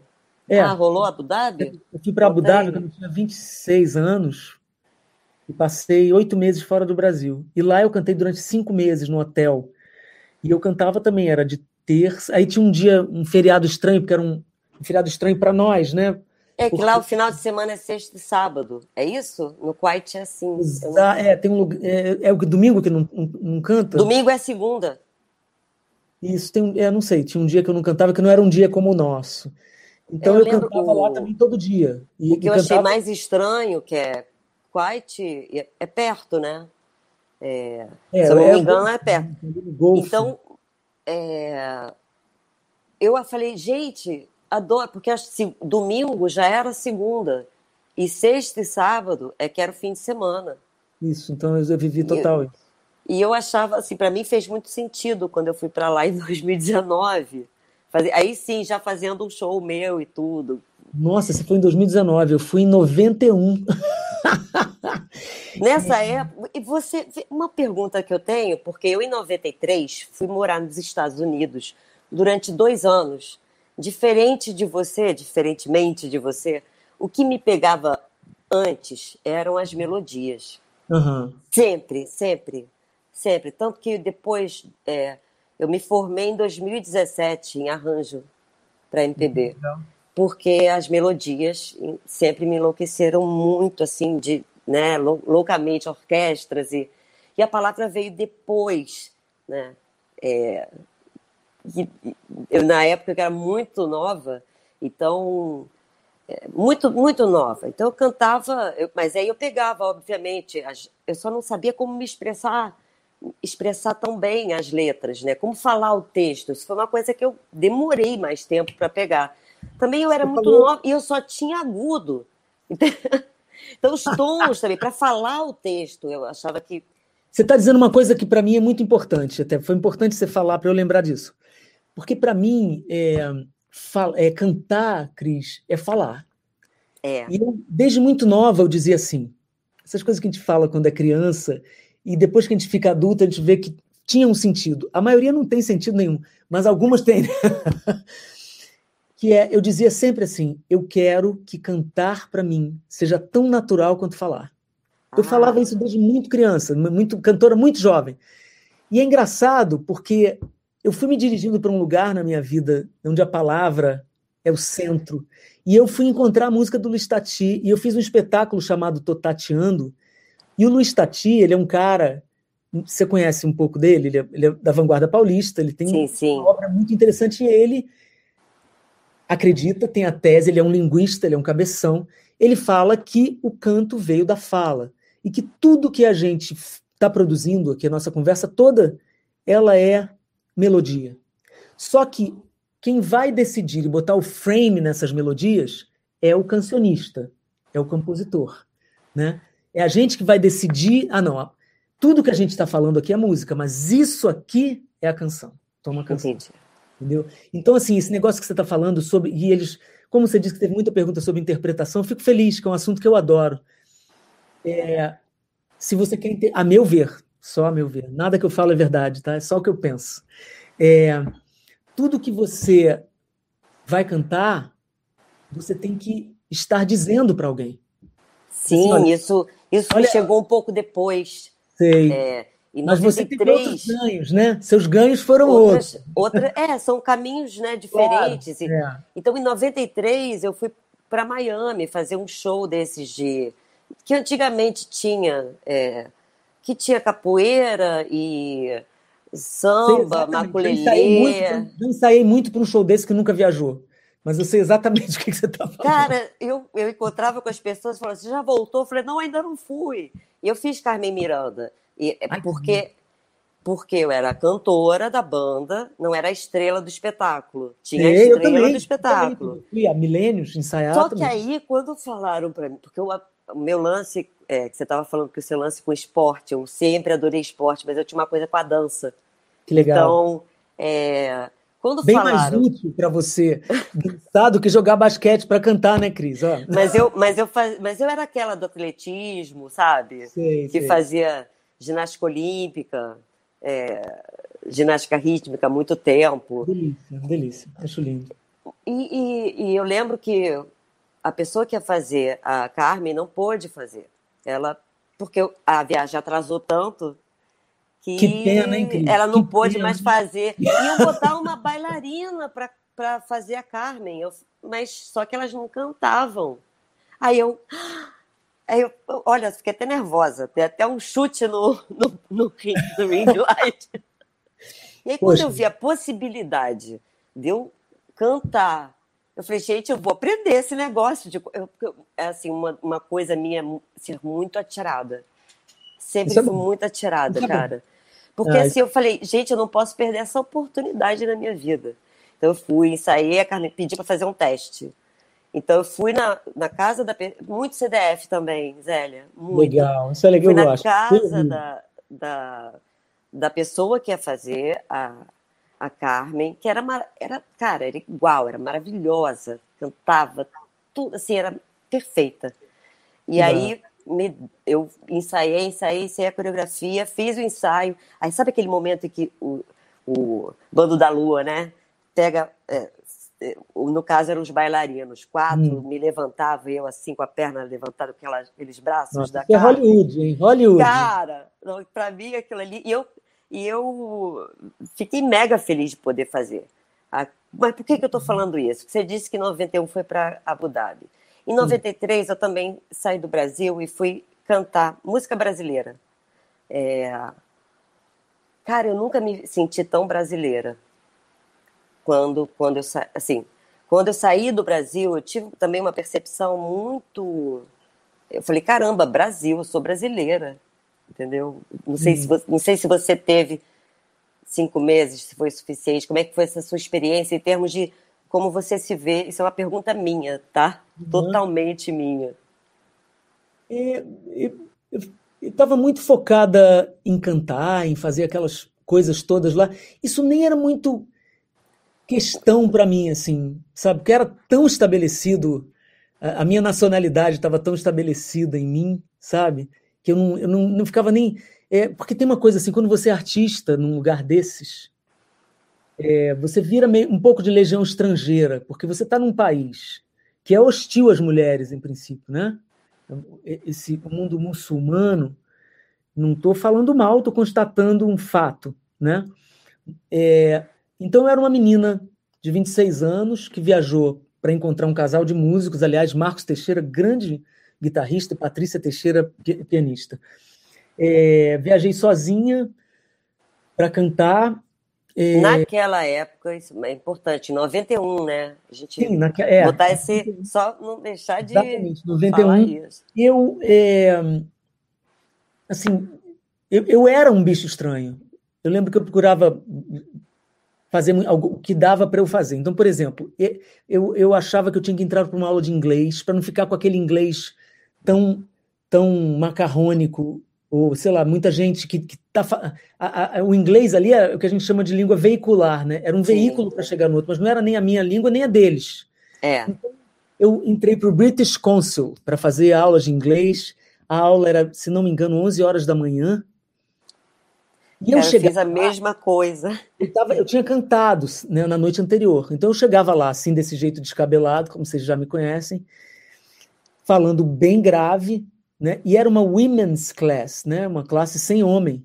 É, ah, rolou Abu Dhabi? Eu fui para Abu Dhabi quando eu tinha 26 anos e passei oito meses fora do Brasil. E lá eu cantei durante cinco meses no hotel. E eu cantava também, era de terça. Aí tinha um dia, um feriado estranho, porque era um, um feriado estranho para nós, né? É que porque... lá o final de semana é sexta e sábado, é isso? No Quite é assim. Exa é, tem um lugar, é, é, o domingo que não, não, não, canta? Domingo é segunda. Isso, tem, é, não sei, tinha um dia que eu não cantava, que não era um dia como o nosso. Então eu, eu cantava o... lá também todo dia. E, o que eu cantava... achei mais estranho, que é Quite, é perto, né? É, é, se eu não é, me engano, é perto. Então, é, eu falei, gente, adoro, porque assim, domingo já era segunda, e sexta e sábado é que era o fim de semana. Isso, então eu vivi total isso. E eu achava, assim, para mim fez muito sentido quando eu fui para lá em 2019. Fazer, aí sim, já fazendo um show meu e tudo. Nossa, você foi em 2019, eu fui em 91. Nessa época, e você, uma pergunta que eu tenho, porque eu em 93 fui morar nos Estados Unidos durante dois anos. Diferente de você, diferentemente de você, o que me pegava antes eram as melodias. Uhum. Sempre, sempre, sempre. Tanto que depois é, eu me formei em 2017 em arranjo para MPB. porque as melodias sempre me enlouqueceram muito, assim, de, né, loucamente, orquestras, e, e a palavra veio depois, né, é, eu, na época eu era muito nova, então é, muito muito nova. Então eu cantava, eu, mas aí eu pegava, obviamente, as, eu só não sabia como me expressar expressar tão bem as letras, né? Como falar o texto. Isso foi uma coisa que eu demorei mais tempo para pegar. Também eu era muito nova e eu só tinha agudo. Então os tons também para falar o texto, eu achava que você está dizendo uma coisa que para mim é muito importante, até foi importante você falar para eu lembrar disso. Porque para mim, é, é, cantar, Cris, é falar. É. E eu, desde muito nova eu dizia assim, essas coisas que a gente fala quando é criança, e depois que a gente fica adulta, a gente vê que tinha um sentido. A maioria não tem sentido nenhum, mas algumas têm. que é, eu dizia sempre assim, eu quero que cantar para mim seja tão natural quanto falar. Eu ah. falava isso desde muito criança, muito cantora muito jovem. E é engraçado porque eu fui me dirigindo para um lugar na minha vida onde a palavra é o centro. E eu fui encontrar a música do Luiz Tati, e eu fiz um espetáculo chamado Tô Tateando. E o Luiz Tati, ele é um cara, você conhece um pouco dele, ele é, ele é da vanguarda paulista, ele tem sim, sim. uma obra muito interessante, e ele acredita, tem a tese, ele é um linguista, ele é um cabeção, ele fala que o canto veio da fala, e que tudo que a gente está produzindo aqui, a nossa conversa toda, ela é melodia. Só que quem vai decidir e botar o frame nessas melodias é o cancionista, é o compositor, né? É a gente que vai decidir, ah não, tudo que a gente está falando aqui é música, mas isso aqui é a canção. Toma a canção. Entendi. Entendeu? Então, assim, esse negócio que você está falando sobre. E eles, como você disse que teve muita pergunta sobre interpretação, fico feliz, que é um assunto que eu adoro. É, se você quer entender, a meu ver, só a meu ver. Nada que eu falo é verdade, tá? É só o que eu penso. É, tudo que você vai cantar, você tem que estar dizendo para alguém. Sim, assim, olha, isso, isso olha, chegou um pouco depois. Sei. É, Mas 93, você tem outros ganhos, né? Seus ganhos foram outras, outros. Outra, é, são caminhos né, diferentes. Claro, é. Então, em 93, eu fui para Miami fazer um show desses de. que antigamente tinha. É, que tinha capoeira e samba, maculelê. Eu ensaiei muito para um show desse que nunca viajou. Mas eu sei exatamente o que, você está falando. Cara, eu, eu encontrava com as pessoas e falava, você já voltou? Eu falei, não, ainda não fui. E eu fiz Carmen Miranda. E, é Ai, porque, porque eu era cantora da banda, não era a estrela do espetáculo. Tinha a estrela do espetáculo. E há milênios ensaiar Só também. que aí, quando falaram para mim, porque o meu lance é, que você estava falando que o seu lance com esporte, eu sempre adorei esporte, mas eu tinha uma coisa com a dança. Que legal. Então, é, quando Bem falaram... mais útil para você dançar do que jogar basquete para cantar, né, Cris? Ó. Mas eu, mas, eu faz... mas eu era aquela do atletismo, sabe? Sei, que sei. fazia ginástica olímpica, é, ginástica rítmica há muito tempo. Delícia, delícia. Acho lindo. E, e, e eu lembro que a pessoa que ia fazer a Carmen não pôde fazer. Ela, porque a viagem atrasou tanto que, que pena, hein, ela não que pôde pena. mais fazer. Iam botar uma bailarina para fazer a Carmen, eu, mas só que elas não cantavam. Aí eu, aí eu, olha, fiquei até nervosa, tem até um chute no, no, no ring, do ring light. E aí, quando Poxa. eu vi a possibilidade de eu cantar eu falei, gente, eu vou aprender esse negócio. De, eu, é assim, uma, uma coisa minha ser muito atirada. Sempre é fui muito atirada, é cara. Porque ah, assim, eu falei, gente, eu não posso perder essa oportunidade na minha vida. Então eu fui, ensaiei, a Carmen pedi para fazer um teste. Então eu fui na, na casa da. Muito CDF também, Zélia. Muito. Legal, isso é legal. Fui na casa da, da, da pessoa que ia fazer a, a Carmen, que era, era, cara, era igual, era maravilhosa, cantava, tudo assim, era perfeita. E Não. aí me, eu ensaiei, ensaiei, ensaiei a coreografia, fiz o ensaio. Aí sabe aquele momento em que o, o bando da lua, né? Pega. É, é no caso eram os bailarinos, quatro, hum. me levantava eu assim com a perna levantada, com aqueles braços Nossa, da cara. É Hollywood, hein? Hollywood. Cara, para mim aquilo ali. E eu, e eu fiquei mega feliz de poder fazer. A, Mas por que, que eu estou falando isso? Você disse que em 91 foi para Abu Dhabi. Em 93 eu também saí do Brasil e fui cantar música brasileira. É... Cara, eu nunca me senti tão brasileira quando, quando eu sa... assim, quando eu saí do Brasil, eu tive também uma percepção muito. Eu falei, caramba, Brasil, eu sou brasileira, entendeu? Não sei, se, você, não sei se você teve cinco meses, se foi suficiente. Como é que foi essa sua experiência em termos de como você se vê? Isso é uma pergunta minha, tá? Uhum. Totalmente minha. Eu estava muito focada em cantar, em fazer aquelas coisas todas lá. Isso nem era muito questão para mim, assim, sabe? Porque era tão estabelecido, a, a minha nacionalidade estava tão estabelecida em mim, sabe? Que eu não, eu não, não ficava nem. É, porque tem uma coisa assim, quando você é artista num lugar desses, é, você vira meio, um pouco de legião estrangeira, porque você está num país que é hostil às mulheres, em princípio, né? Esse mundo muçulmano, não estou falando mal, estou constatando um fato, né? É, então eu era uma menina de 26 anos que viajou para encontrar um casal de músicos, aliás, Marcos Teixeira, grande guitarrista, Patrícia Teixeira, pianista. É, viajei sozinha para cantar. É... Naquela época, isso é importante, 91, né? A gente Sim, naque... é, botar esse. Só não deixar de. Exatamente, 91. Falar isso. Eu. É, assim, eu, eu era um bicho estranho. Eu lembro que eu procurava fazer o que dava para eu fazer. Então, por exemplo, eu, eu achava que eu tinha que entrar para uma aula de inglês para não ficar com aquele inglês tão tão macarrônico ou sei lá, muita gente que, que tá a, a, o inglês ali é o que a gente chama de língua veicular, né? Era um Sim. veículo para chegar no outro, mas não era nem a minha língua nem a deles. É. Então, eu entrei para o British Council para fazer aulas de inglês. A aula era, se não me engano, 11 horas da manhã. E eu, eu fiz a lá, mesma coisa. Eu, tava, eu tinha cantado né, na noite anterior. Então eu chegava lá, assim, desse jeito descabelado, como vocês já me conhecem, falando bem grave, né? E era uma women's class, né? Uma classe sem homem.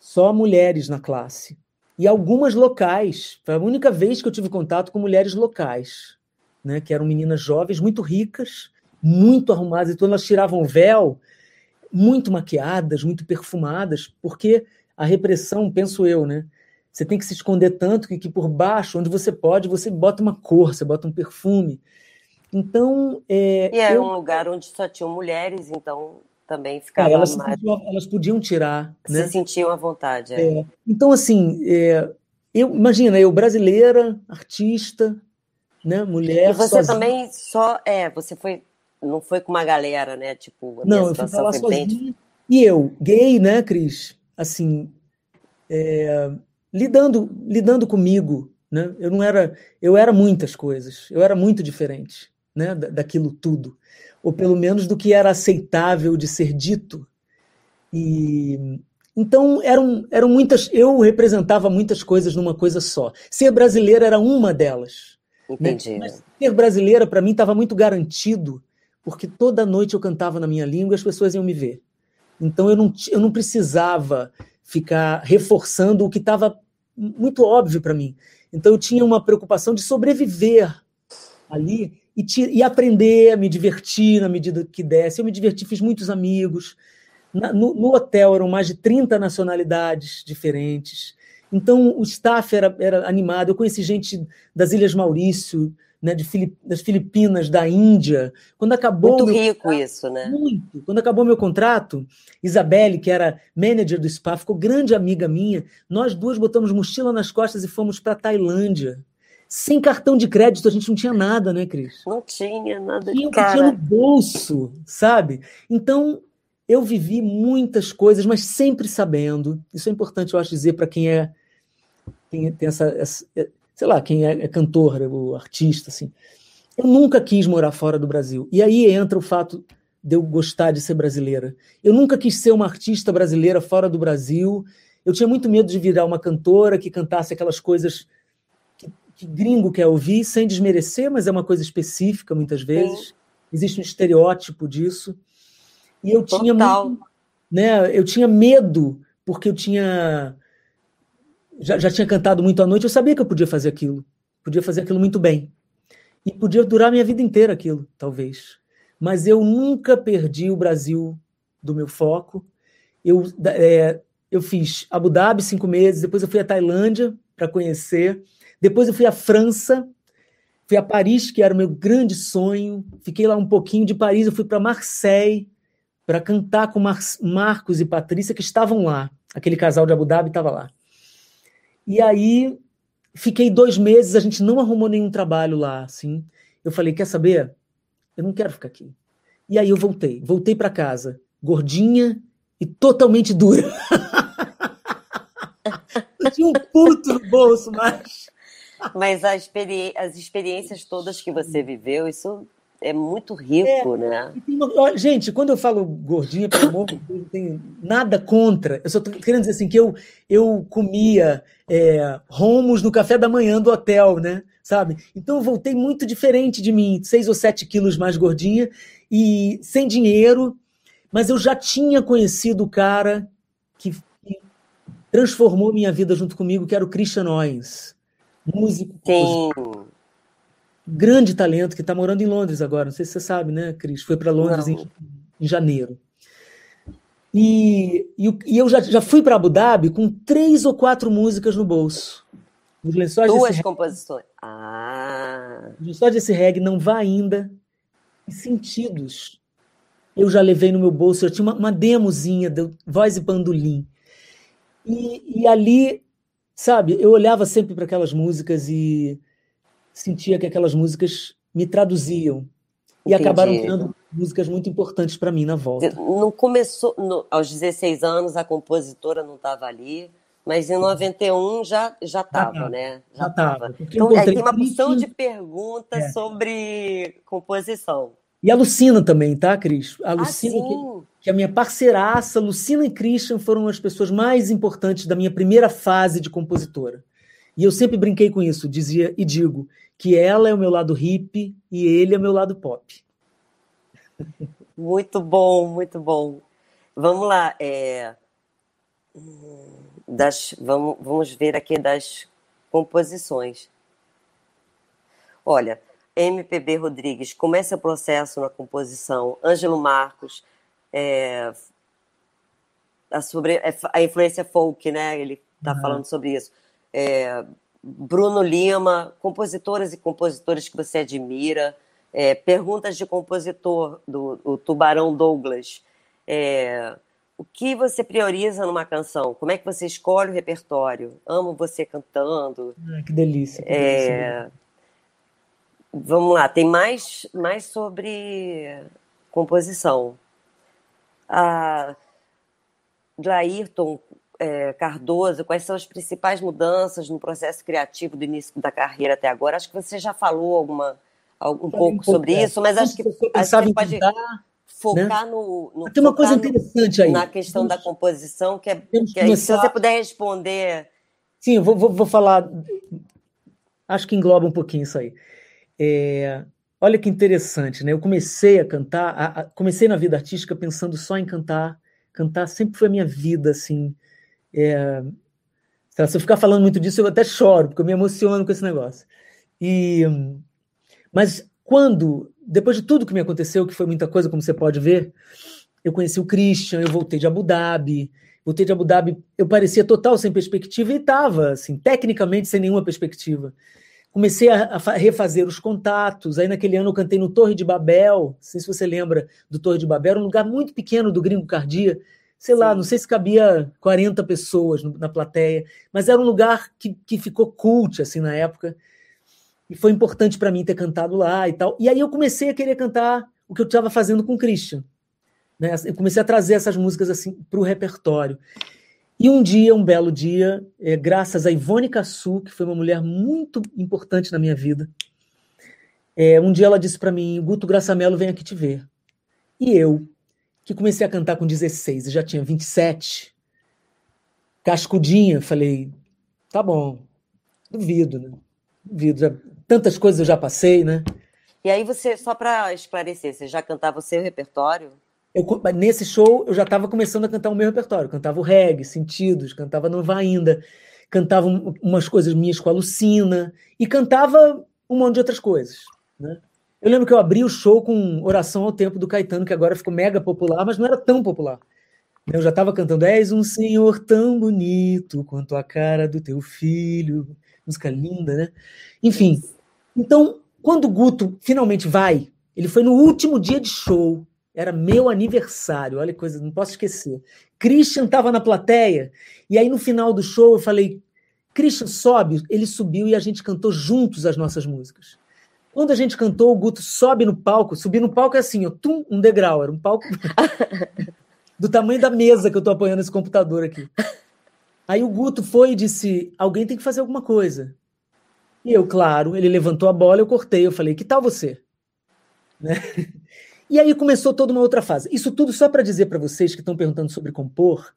Só mulheres na classe. E algumas locais. Foi a única vez que eu tive contato com mulheres locais, né? Que eram meninas jovens, muito ricas, muito arrumadas. Então elas tiravam véu, muito maquiadas, muito perfumadas, porque a repressão, penso eu, né? Você tem que se esconder tanto que, que por baixo, onde você pode, você bota uma cor, você bota um perfume. Então. É, e era eu... um lugar onde só tinham mulheres, então também ficava é, elas, mais... podiam, elas podiam tirar. Se né? sentiam à vontade. É. É. Então, assim, é, eu imagina, eu brasileira, artista, né, mulher. E você sozinha. também só. É, você foi. Não foi com uma galera, né? Tipo, a não, eu fui falar sozinha. E eu, gay, né, Cris? assim, é, lidando, lidando comigo, né? Eu não era, eu era muitas coisas, eu era muito diferente, né? daquilo tudo, ou pelo menos do que era aceitável de ser dito. E então eram, eram muitas, eu representava muitas coisas numa coisa só. Ser brasileira era uma delas. Né? Entendi. Né? Mas ser brasileira para mim estava muito garantido, porque toda noite eu cantava na minha língua e as pessoas iam me ver. Então eu não, eu não precisava ficar reforçando o que estava muito óbvio para mim. Então eu tinha uma preocupação de sobreviver ali e, e, aprender a me divertir na medida que desse. Eu me diverti, fiz muitos amigos. Na, no, no, hotel eram mais de 30 nacionalidades diferentes. Então o staff era, era animado. Eu conheci gente das Ilhas Maurício, né, de Filip, das Filipinas, da Índia. Quando acabou muito rico contrato, isso, né? Muito. Quando acabou meu contrato, Isabelle, que era manager do spa, ficou grande amiga minha. Nós duas botamos mochila nas costas e fomos para Tailândia. Sem cartão de crédito, a gente não tinha nada, né, Cris? Não tinha nada de cara. Tinha no bolso, sabe? Então, eu vivi muitas coisas, mas sempre sabendo. Isso é importante, eu acho, dizer para quem é tem, tem essa, essa, sei lá, quem é, é cantor, o artista, assim. Eu nunca quis morar fora do Brasil. E aí entra o fato de eu gostar de ser brasileira. Eu nunca quis ser uma artista brasileira fora do Brasil. Eu tinha muito medo de virar uma cantora que cantasse aquelas coisas que, gringo quer ouvir, sem desmerecer, mas é uma coisa específica muitas vezes. Sim. Existe um estereótipo disso. E eu Total. tinha muito, né, eu tinha medo porque eu tinha já, já tinha cantado muito à noite, eu sabia que eu podia fazer aquilo. podia fazer aquilo muito bem. E podia durar minha vida inteira aquilo, talvez. Mas eu nunca perdi o Brasil do meu foco. Eu, é, eu fiz Abu Dhabi cinco meses, depois eu fui à Tailândia para conhecer, depois eu fui à França, fui a Paris, que era o meu grande sonho, fiquei lá um pouquinho. De Paris eu fui para Marseille para cantar com Mar Marcos e Patrícia, que estavam lá. Aquele casal de Abu Dhabi estava lá. E aí fiquei dois meses, a gente não arrumou nenhum trabalho lá, assim. Eu falei, quer saber? Eu não quero ficar aqui. E aí eu voltei, voltei para casa, gordinha e totalmente dura. eu tinha um puto no bolso, mas mas experi as experiências todas que você viveu, isso é muito rico, é, né? Uma, gente, quando eu falo gordinha, pelo amor de Deus, não tem nada contra. Eu só tô querendo dizer assim que eu, eu comia é, romos no café da manhã do hotel, né? Sabe? Então eu voltei muito diferente de mim, seis ou sete quilos mais gordinha e sem dinheiro, mas eu já tinha conhecido o cara que, que transformou minha vida junto comigo, que era o Christian Owens, músico. Sim grande talento que está morando em Londres agora. Não sei se você sabe, né, Cris? Foi para Londres em, em, janeiro. E, e, e, eu já, já fui para Abu Dhabi com três ou quatro músicas no bolso. Os lençóis Duas composições. Ah. Os lençóis desse reggae não vá ainda. E sentidos. Eu já levei no meu bolso. Eu tinha uma, uma demozinha de voz e bandolim. E, e ali, sabe, eu olhava sempre para aquelas músicas e sentia que aquelas músicas me traduziam. E acabaram criando músicas muito importantes para mim na volta. Não começou, no, aos 16 anos, a compositora não estava ali, mas em 91 já já estava, né? Já estava. Então, é, tem uma porção de perguntas é. sobre composição. E a Lucina também, tá, Cris? A ah, Lucina, ah, que, a minha parceiraça, Lucina e Christian foram as pessoas mais importantes da minha primeira fase de compositora. E eu sempre brinquei com isso, dizia e digo que ela é o meu lado hippie e ele é o meu lado pop. Muito bom, muito bom. Vamos lá. É... Das, vamos, vamos ver aqui das composições. Olha, MPB Rodrigues, começa o processo na composição. Ângelo Marcos, é, a, sobre, é, a influência folk, né? Ele está uhum. falando sobre isso. É, Bruno Lima, compositoras e compositores que você admira, é, perguntas de compositor do, do Tubarão Douglas. É, o que você prioriza numa canção? Como é que você escolhe o repertório? Amo você cantando. Ah, que delícia. Que é, delícia. Vamos lá, tem mais, mais sobre composição. A Glairton é, Cardoso, quais são as principais mudanças no processo criativo do início da carreira até agora? Acho que você já falou alguma, um pouco sobre isso, mas acho que, acho que pode focar né? no, no Tem uma coisa interessante aí. Na questão da composição, que é, que é se você puder responder. Sim, eu vou, vou, vou, falar. Acho que engloba um pouquinho isso aí. É, olha que interessante, né? Eu comecei a cantar, a, a, comecei na vida artística pensando só em cantar. Cantar sempre foi a minha vida, assim. É, se eu ficar falando muito disso, eu até choro, porque eu me emociono com esse negócio. E, mas quando, depois de tudo que me aconteceu, que foi muita coisa, como você pode ver, eu conheci o Christian, eu voltei de Abu Dhabi, voltei de Abu Dhabi, eu parecia total sem perspectiva e estava, assim, tecnicamente sem nenhuma perspectiva. Comecei a, a, refazer os contatos, aí naquele ano eu cantei no Torre de Babel, não sei se você lembra do Torre de Babel, um lugar muito pequeno do Gringo Cardia, sei Sim. lá, não sei se cabia 40 pessoas na plateia, mas era um lugar que, que ficou cult, assim, na época. E foi importante para mim ter cantado lá e tal. E aí eu comecei a querer cantar o que eu estava fazendo com o Christian. Né? Eu comecei a trazer essas músicas assim para o repertório. E um dia, um belo dia, é, graças a Ivone Cassu, que foi uma mulher muito importante na minha vida, é, um dia ela disse para mim: Guto Graçamelo vem aqui te ver. E eu, que comecei a cantar com 16 e já tinha 27, cascudinha, falei, tá bom, duvido, né? Duvido, já, tantas coisas eu já passei, né? E aí você, só para esclarecer, você já cantava o seu repertório? Eu, nesse show eu já estava começando a cantar o meu repertório, cantava o reggae, sentidos, cantava Nova Ainda, cantava umas coisas minhas com a Lucina, e cantava um monte de outras coisas. Né? Eu lembro que eu abri o show com Oração ao Tempo do Caetano, que agora ficou mega popular, mas não era tão popular. Eu já estava cantando És um senhor tão bonito quanto a cara do teu filho. Música linda, né? Enfim. Então, quando o Guto finalmente vai, ele foi no último dia de show. Era meu aniversário, olha que coisa, não posso esquecer. Christian estava na plateia, e aí no final do show eu falei: Christian, sobe. Ele subiu e a gente cantou juntos as nossas músicas. Quando a gente cantou, o Guto sobe no palco. Subir no palco é assim, ó, tum, um degrau. Era um palco do tamanho da mesa que eu estou apoiando esse computador aqui. Aí o Guto foi e disse: alguém tem que fazer alguma coisa. E eu, claro, ele levantou a bola, eu cortei, eu falei: que tal você? Né? E aí começou toda uma outra fase. Isso tudo só para dizer para vocês que estão perguntando sobre compor.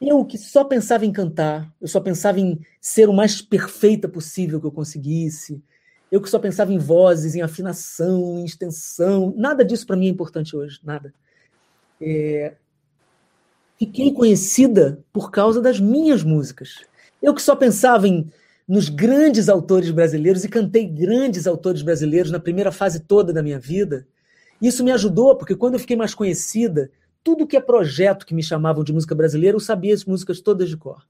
Eu que só pensava em cantar, eu só pensava em ser o mais perfeita possível que eu conseguisse. Eu que só pensava em vozes, em afinação, em extensão. Nada disso para mim é importante hoje, nada. É... Fiquei conhecida por causa das minhas músicas. Eu que só pensava em nos grandes autores brasileiros e cantei grandes autores brasileiros na primeira fase toda da minha vida. Isso me ajudou, porque quando eu fiquei mais conhecida, tudo que é projeto que me chamavam de música brasileira, eu sabia as músicas todas de cor.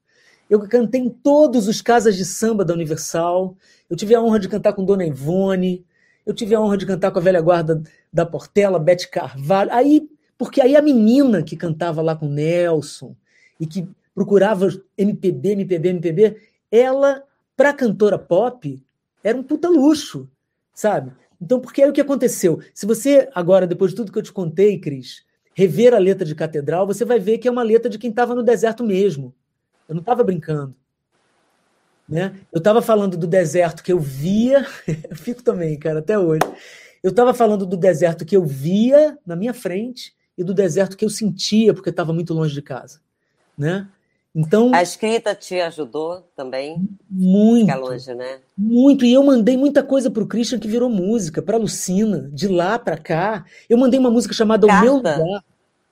Eu cantei em todos os casas de samba da Universal. Eu tive a honra de cantar com Dona Ivone. Eu tive a honra de cantar com a velha guarda da Portela, Bete Carvalho. Aí porque aí a menina que cantava lá com Nelson e que procurava MPB, MPB, MPB, ela, para cantora pop, era um puta luxo, sabe? Então, porque aí o que aconteceu? Se você, agora, depois de tudo que eu te contei, Cris, rever a letra de Catedral, você vai ver que é uma letra de quem estava no deserto mesmo. Eu não estava brincando. Né? Eu estava falando do deserto que eu via, eu fico também, cara, até hoje. Eu estava falando do deserto que eu via na minha frente e do deserto que eu sentia porque estava muito longe de casa, né? Então a escrita te ajudou também. Muito. Longe, né? Muito. E eu mandei muita coisa para o Christian que virou música, para Lucina, de lá para cá. Eu mandei uma música chamada Carta. O Meu Lugar.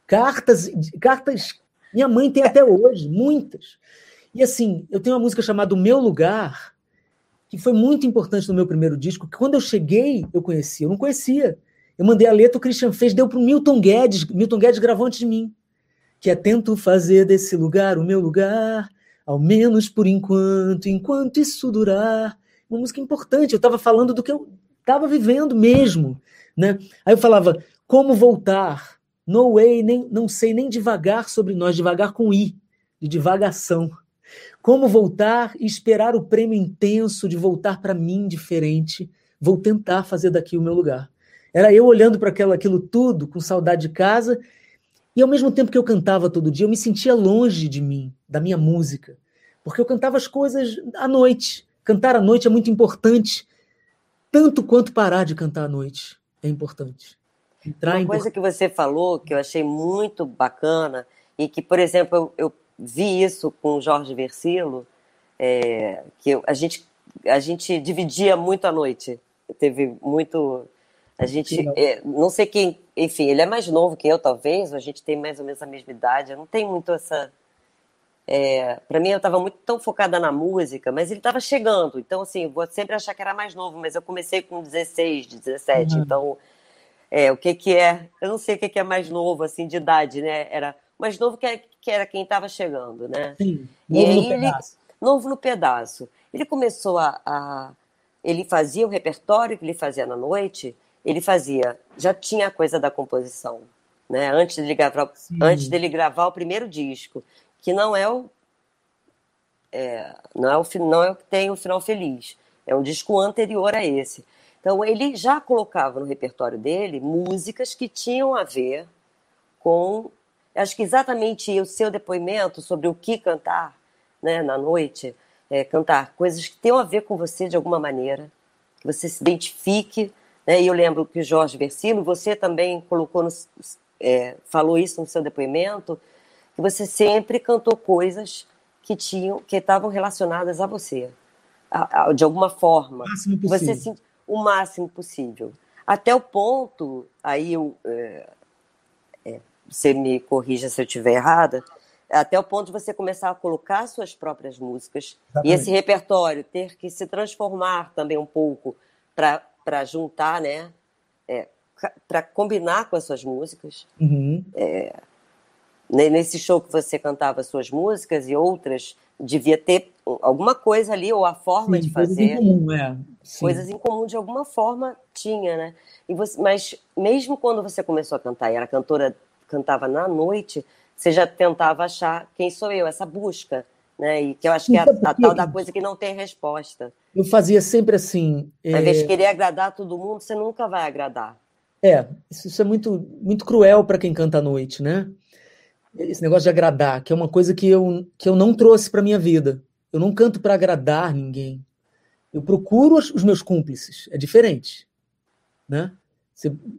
Cartas, cartas. Minha mãe tem até hoje, muitas. E assim, eu tenho uma música chamada O Meu Lugar, que foi muito importante no meu primeiro disco, que quando eu cheguei, eu conhecia. Eu não conhecia. Eu mandei a letra, o Christian fez, deu para o Milton Guedes. Milton Guedes gravou antes de mim. Que tento fazer desse lugar o meu lugar, ao menos por enquanto, enquanto isso durar. Uma música importante. Eu estava falando do que eu estava vivendo mesmo. Né? Aí eu falava, como voltar? No way, nem, não sei nem devagar sobre nós, devagar com I, de divagação. Como voltar e esperar o prêmio intenso de voltar para mim diferente? Vou tentar fazer daqui o meu lugar. Era eu olhando para aquilo tudo, com saudade de casa, e ao mesmo tempo que eu cantava todo dia, eu me sentia longe de mim, da minha música, porque eu cantava as coisas à noite. Cantar à noite é muito importante, tanto quanto parar de cantar à noite é importante. Entrar Uma coisa que você falou que eu achei muito bacana e que, por exemplo, eu, eu vi isso com o Jorge Versilo, é, que eu, a gente a gente dividia muito a noite. Teve muito a gente, é, não sei quem, enfim, ele é mais novo que eu, talvez, a gente tem mais ou menos a mesma idade, eu não tenho muito essa. É, para mim, eu estava muito tão focada na música, mas ele estava chegando, então, assim, vou sempre achar que era mais novo, mas eu comecei com 16, 17, uhum. então, é, o que que é, eu não sei o que que é mais novo, assim, de idade, né? Era mais novo que, que era quem estava chegando, né? Sim, novo e no ele, pedaço. Novo no pedaço. Ele começou a, a ele fazia o repertório que ele fazia na noite, ele fazia, já tinha a coisa da composição, né? Antes dele gravar, antes dele gravar o primeiro disco, que não é o é, não é o não é o que tem o final feliz, é um disco anterior a esse. Então ele já colocava no repertório dele músicas que tinham a ver com, acho que exatamente o seu depoimento sobre o que cantar, né, na noite, é, cantar coisas que tenham a ver com você de alguma maneira, que você se identifique né? E eu lembro que o Jorge Versilo, você também colocou, no, é, falou isso no seu depoimento, que você sempre cantou coisas que tinham, que estavam relacionadas a você, a, a, de alguma forma. O máximo possível. Você, o máximo possível. Até o ponto, aí eu, é, é, você me corrija se eu estiver errada, até o ponto de você começar a colocar suas próprias músicas Exatamente. e esse repertório ter que se transformar também um pouco para juntar, né? É, para combinar com as suas músicas. Uhum. É, nesse show que você cantava suas músicas e outras, devia ter alguma coisa ali, ou a forma Sim, de fazer. Coisas em comum, é. Coisas em comum, de alguma forma, tinha, né? E você, mas mesmo quando você começou a cantar e era cantora, cantava na noite, você já tentava achar quem sou eu, essa busca, né? E que eu acho que é a, a tal da coisa que não tem resposta. Eu fazia sempre assim. Ao invés de é querer agradar todo mundo, você nunca vai agradar. É, isso é muito, muito cruel para quem canta à noite, né? Esse negócio de agradar, que é uma coisa que eu, que eu não trouxe para minha vida. Eu não canto para agradar ninguém. Eu procuro os meus cúmplices. É diferente, né?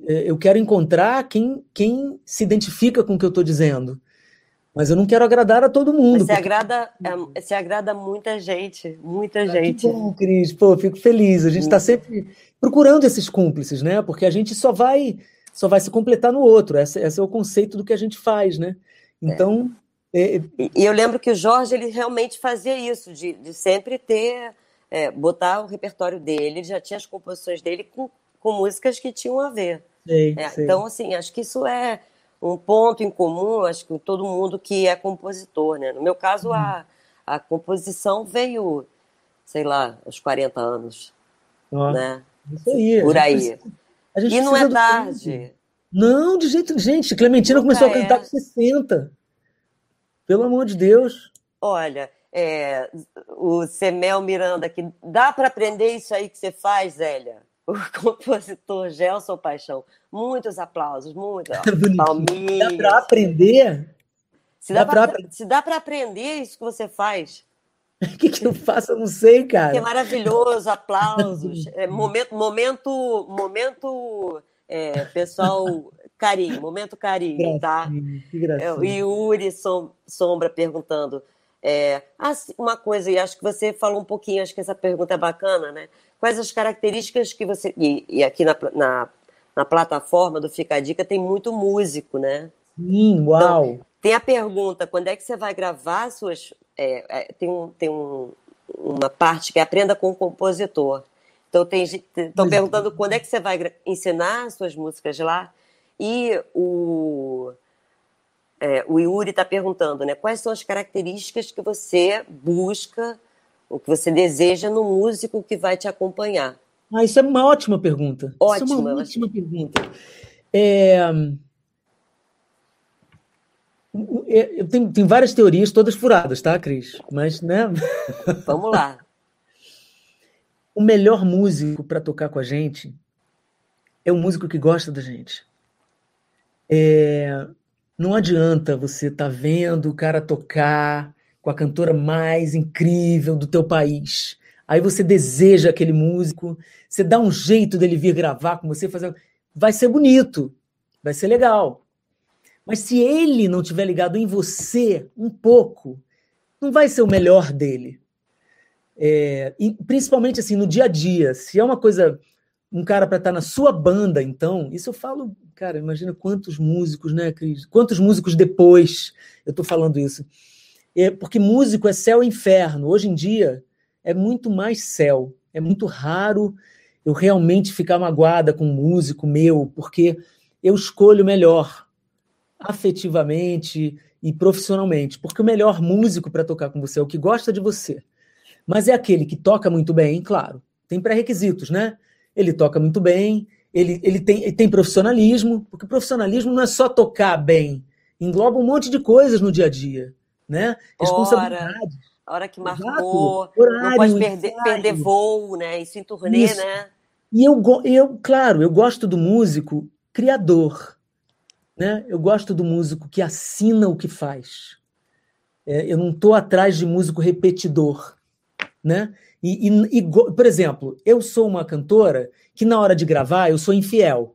É, eu quero encontrar quem, quem se identifica com o que eu estou dizendo. Mas eu não quero agradar a todo mundo. Você, porque... agrada, é, você agrada muita gente, muita ah, gente. Que bom, Cris. Pô, fico feliz. A gente está sempre procurando esses cúmplices, né? Porque a gente só vai só vai se completar no outro. Esse, esse é o conceito do que a gente faz, né? Então. É. É... E eu lembro que o Jorge ele realmente fazia isso, de, de sempre ter, é, botar o repertório dele, ele já tinha as composições dele com, com músicas que tinham a ver. Sei, é, sei. Então, assim, acho que isso é um ponto em comum, acho que todo mundo que é compositor, né? No meu caso, a, uhum. a composição veio, sei lá, aos 40 anos, ah, né? Isso aí. Por aí. Precisa, e não é tarde. Tempo. Não, de jeito Gente, Clementina Nunca começou a cantar é. com 60. Pelo amor de Deus. Olha, é, o Semel Miranda aqui, dá para aprender isso aí que você faz, Zélia? o compositor Gelson Paixão. Muitos aplausos, muitos. Palminhas. Dá para aprender? Se dá, dá para aprender isso que você faz. O que, que eu faço? Eu não sei, cara. Que é maravilhoso, aplausos. É, momento, momento, momento, é, pessoal, carinho, momento carinho, tá? Que gracinha. É, Yuri Sombra perguntando. É, uma coisa, e acho que você falou um pouquinho, acho que essa pergunta é bacana, né? Quais as características que você. E, e aqui na, na, na, plataforma do Fica a Dica tem muito músico, né? Sim, uau! Então, tem a pergunta: quando é que você vai gravar suas. É, é, tem um, tem um, uma parte que é aprenda com o compositor. Então, estão perguntando quando é que você vai ensinar suas músicas lá. E o, é, o Yuri está perguntando né, quais são as características que você busca o que você deseja no músico que vai te acompanhar? Ah, isso é uma ótima pergunta. Ótima, isso é uma ótima pergunta. É... é tem, tem várias teorias, todas furadas, tá, Cris? Mas, né? Vamos lá. o melhor músico para tocar com a gente é o músico que gosta da gente. É... Não adianta você estar tá vendo o cara tocar com a cantora mais incrível do teu país. Aí você deseja aquele músico, você dá um jeito dele vir gravar com você, fazer, vai ser bonito, vai ser legal. Mas se ele não tiver ligado em você um pouco, não vai ser o melhor dele. É, e principalmente assim no dia a dia, se é uma coisa um cara para estar tá na sua banda, então, isso eu falo, cara, imagina quantos músicos, né, Cris? Quantos músicos depois eu estou falando isso é, porque músico é céu e inferno. Hoje em dia é muito mais céu. É muito raro eu realmente ficar magoada com um músico meu, porque eu escolho melhor afetivamente e profissionalmente, porque o melhor músico para tocar com você é o que gosta de você. Mas é aquele que toca muito bem, claro. Tem pré-requisitos, né? Ele toca muito bem, ele, ele, tem, ele tem profissionalismo, porque profissionalismo não é só tocar bem, engloba um monte de coisas no dia a dia né? Responsabilidade. A hora que marcou, Horário, não pode perder, perder voo, né? Isso em turnê, Isso. né? E eu, eu, claro, eu gosto do músico criador, né? Eu gosto do músico que assina o que faz. É, eu não estou atrás de músico repetidor, né? E, e, e, por exemplo, eu sou uma cantora que na hora de gravar eu sou infiel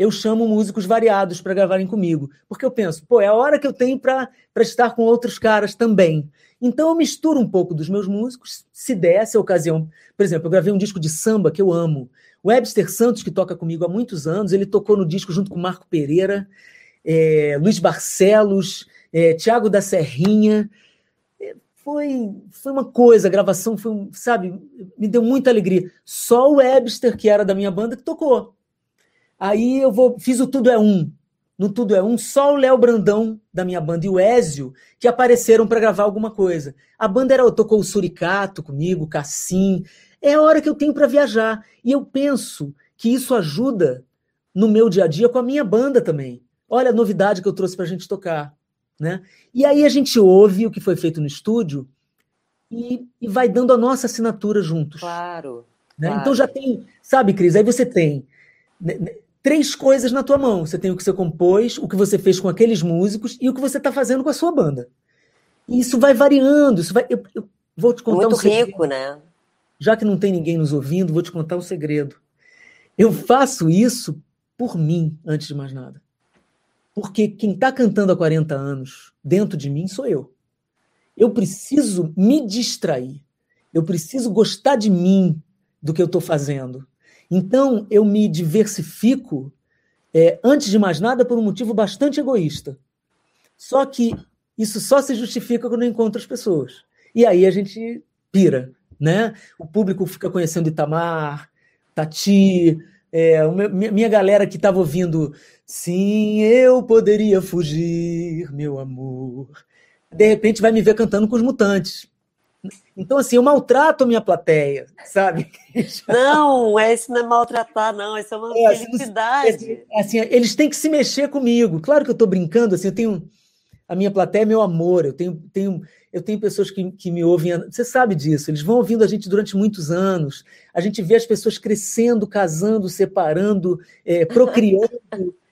eu chamo músicos variados para gravarem comigo. Porque eu penso, pô, é a hora que eu tenho para estar com outros caras também. Então eu misturo um pouco dos meus músicos, se der essa ocasião. Por exemplo, eu gravei um disco de samba que eu amo. O Webster Santos, que toca comigo há muitos anos, ele tocou no disco junto com Marco Pereira, é, Luiz Barcelos é, Tiago da Serrinha. É, foi, foi uma coisa, a gravação foi, sabe, me deu muita alegria. Só o Webster, que era da minha banda, que tocou. Aí eu vou, fiz o Tudo é Um. No Tudo é Um, só o Léo Brandão, da minha banda, e o Ézio, que apareceram para gravar alguma coisa. A banda era, tocou o Suricato comigo, o Cassim. É a hora que eu tenho para viajar. E eu penso que isso ajuda no meu dia a dia com a minha banda também. Olha a novidade que eu trouxe para a gente tocar. Né? E aí a gente ouve o que foi feito no estúdio e, e vai dando a nossa assinatura juntos. Claro, né? claro. Então já tem, sabe, Cris? Aí você tem né, né, três coisas na tua mão. Você tem o que você compôs, o que você fez com aqueles músicos e o que você está fazendo com a sua banda. E isso vai variando. Isso vai, eu, eu vou te contar Muito um segredo. rico, né? Já que não tem ninguém nos ouvindo, vou te contar um segredo. Eu faço isso por mim, antes de mais nada. Porque quem está cantando há 40 anos dentro de mim sou eu. Eu preciso me distrair. Eu preciso gostar de mim, do que eu estou fazendo. Então, eu me diversifico, é, antes de mais nada, por um motivo bastante egoísta. Só que isso só se justifica quando eu encontro as pessoas. E aí a gente pira, né? O público fica conhecendo Itamar, Tati, é, minha galera que estava ouvindo Sim, eu poderia fugir, meu amor. De repente vai me ver cantando com os mutantes. Então, assim, eu maltrato a minha plateia, sabe? Não, esse não é maltratar, não, isso é uma é, assim, felicidade. É, assim, eles têm que se mexer comigo. Claro que eu estou brincando, assim, eu tenho. A minha plateia é meu amor, eu tenho, tenho, eu tenho pessoas que, que me ouvem. Você sabe disso, eles vão ouvindo a gente durante muitos anos. A gente vê as pessoas crescendo, casando, separando, é, procriando,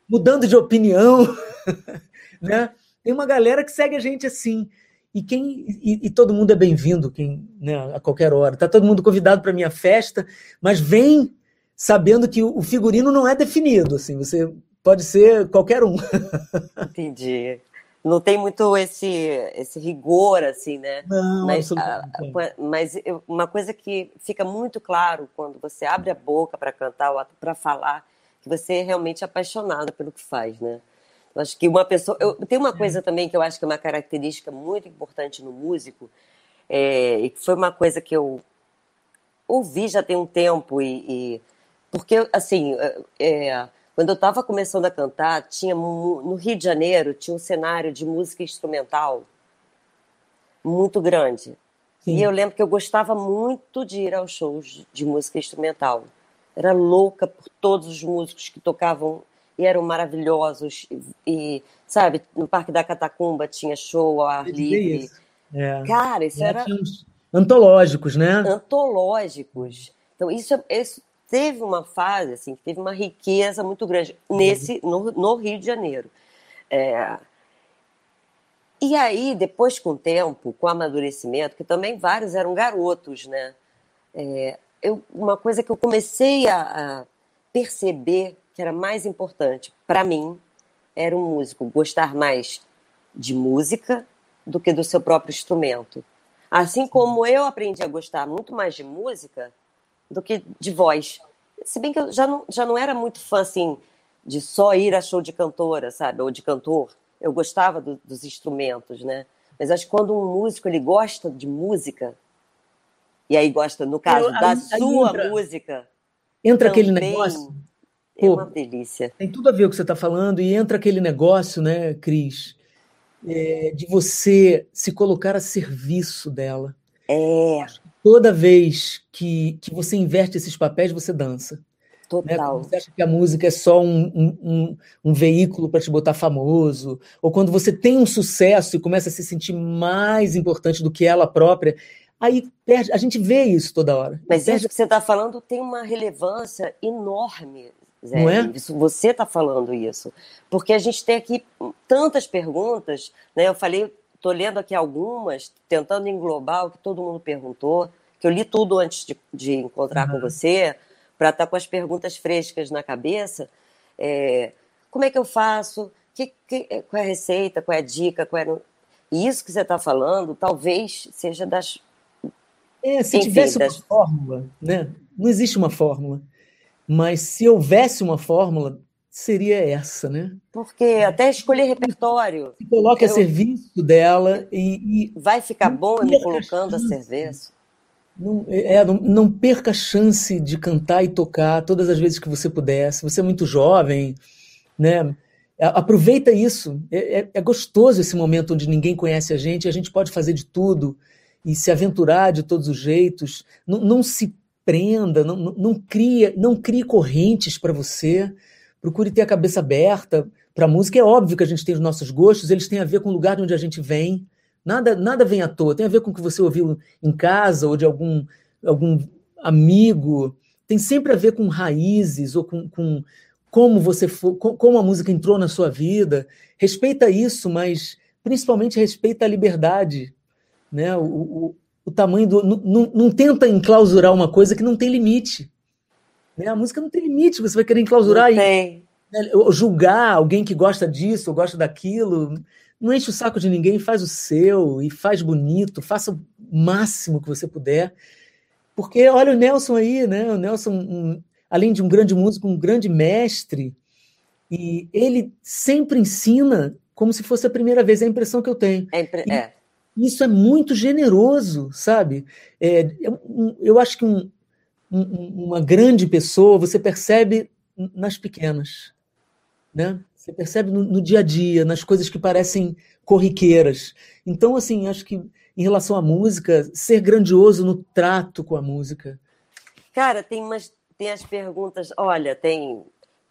mudando de opinião. né? Tem uma galera que segue a gente assim. E, quem, e, e todo mundo é bem-vindo quem né, a qualquer hora. Está todo mundo convidado para minha festa, mas vem sabendo que o figurino não é definido. Assim, você pode ser qualquer um. Entendi. Não tem muito esse, esse rigor, assim, né? Não, mas, a, mas eu, uma coisa que fica muito claro quando você abre a boca para cantar ou para falar, que você é realmente apaixonada pelo que faz, né? Eu acho que uma pessoa. Eu, tem uma coisa também que eu acho que é uma característica muito importante no músico, é, e que foi uma coisa que eu ouvi já tem um tempo, e, e porque, assim, é, é quando eu estava começando a cantar, tinha no Rio de Janeiro tinha um cenário de música instrumental muito grande. Sim. E eu lembro que eu gostava muito de ir aos shows de música instrumental. Era louca por todos os músicos que tocavam e eram maravilhosos. E, sabe, no Parque da Catacumba tinha show ao ar livre. Isso. É. Cara, isso era. Antológicos, né? Antológicos. Então, isso, isso teve uma fase, assim, que teve uma riqueza muito grande nesse, no, no Rio de Janeiro. É... E aí, depois, com o tempo, com o amadurecimento, que também vários eram garotos, né? É... Eu, uma coisa que eu comecei a, a perceber que era mais importante para mim era um músico gostar mais de música do que do seu próprio instrumento. Assim como eu aprendi a gostar muito mais de música do que de voz. Se bem que eu já não, já não era muito fã assim de só ir a show de cantora, sabe, ou de cantor. Eu gostava do, dos instrumentos, né? Mas acho que quando um músico ele gosta de música e aí gosta, no caso, eu, da sua entra, música, entra também, aquele negócio é Pô, uma delícia. Tem tudo a ver com o que você está falando, e entra aquele negócio, né, Cris, é, de você se colocar a serviço dela. É. Toda vez que, que você inverte esses papéis, você dança. Né? Total. Né? Você acha que a música é só um, um, um, um veículo para te botar famoso, ou quando você tem um sucesso e começa a se sentir mais importante do que ela própria, aí perde, a gente vê isso toda hora. Mas perde... isso que você está falando tem uma relevância enorme Zé, não é? Isso, você está falando isso. Porque a gente tem aqui tantas perguntas, né? Eu falei, estou lendo aqui algumas, tentando englobar o que todo mundo perguntou, que eu li tudo antes de, de encontrar uhum. com você, para estar tá com as perguntas frescas na cabeça. É, como é que eu faço? Que, que, qual é a receita? Qual é a dica? Qual é... E isso que você está falando, talvez seja das. É, se Enfim, tivesse das... uma fórmula, né? Não existe uma fórmula. Mas se houvesse uma fórmula, seria essa, né? Porque até escolher repertório. Se coloca eu... a serviço dela e, e vai ficar bom me colocando a serviço. Não, é, não, não, perca a chance de cantar e tocar todas as vezes que você puder. Se você é muito jovem, né? Aproveita isso. É, é, é gostoso esse momento onde ninguém conhece a gente, a gente pode fazer de tudo e se aventurar de todos os jeitos. Não, não se prenda, não, não, não, cria, não crie correntes para você. Procure ter a cabeça aberta para a música. É óbvio que a gente tem os nossos gostos, eles têm a ver com o lugar de onde a gente vem. Nada, nada vem à toa. Tem a ver com o que você ouviu em casa ou de algum, algum amigo. Tem sempre a ver com raízes ou com, com como você for, como a música entrou na sua vida. Respeita isso, mas principalmente respeita a liberdade, né? O, o, o tamanho do não, não, tenta enclausurar uma coisa que não tem limite. Né? A música não tem limite. Você vai querer enclausurar e né, julgar alguém que gosta disso ou gosta daquilo. Não enche o saco de ninguém, faz o seu e faz bonito, faça o máximo que você puder. Porque olha o Nelson aí, né? O Nelson um, além de um grande músico, um grande mestre, e ele sempre ensina como se fosse a primeira vez, é a impressão que eu tenho. É, é. Isso é muito generoso, sabe? É, é eu acho que um, um, uma grande pessoa você percebe nas pequenas, né? Você percebe no, no dia a dia, nas coisas que parecem corriqueiras. Então, assim, acho que em relação à música, ser grandioso no trato com a música. Cara, tem umas tem as perguntas. Olha, tem,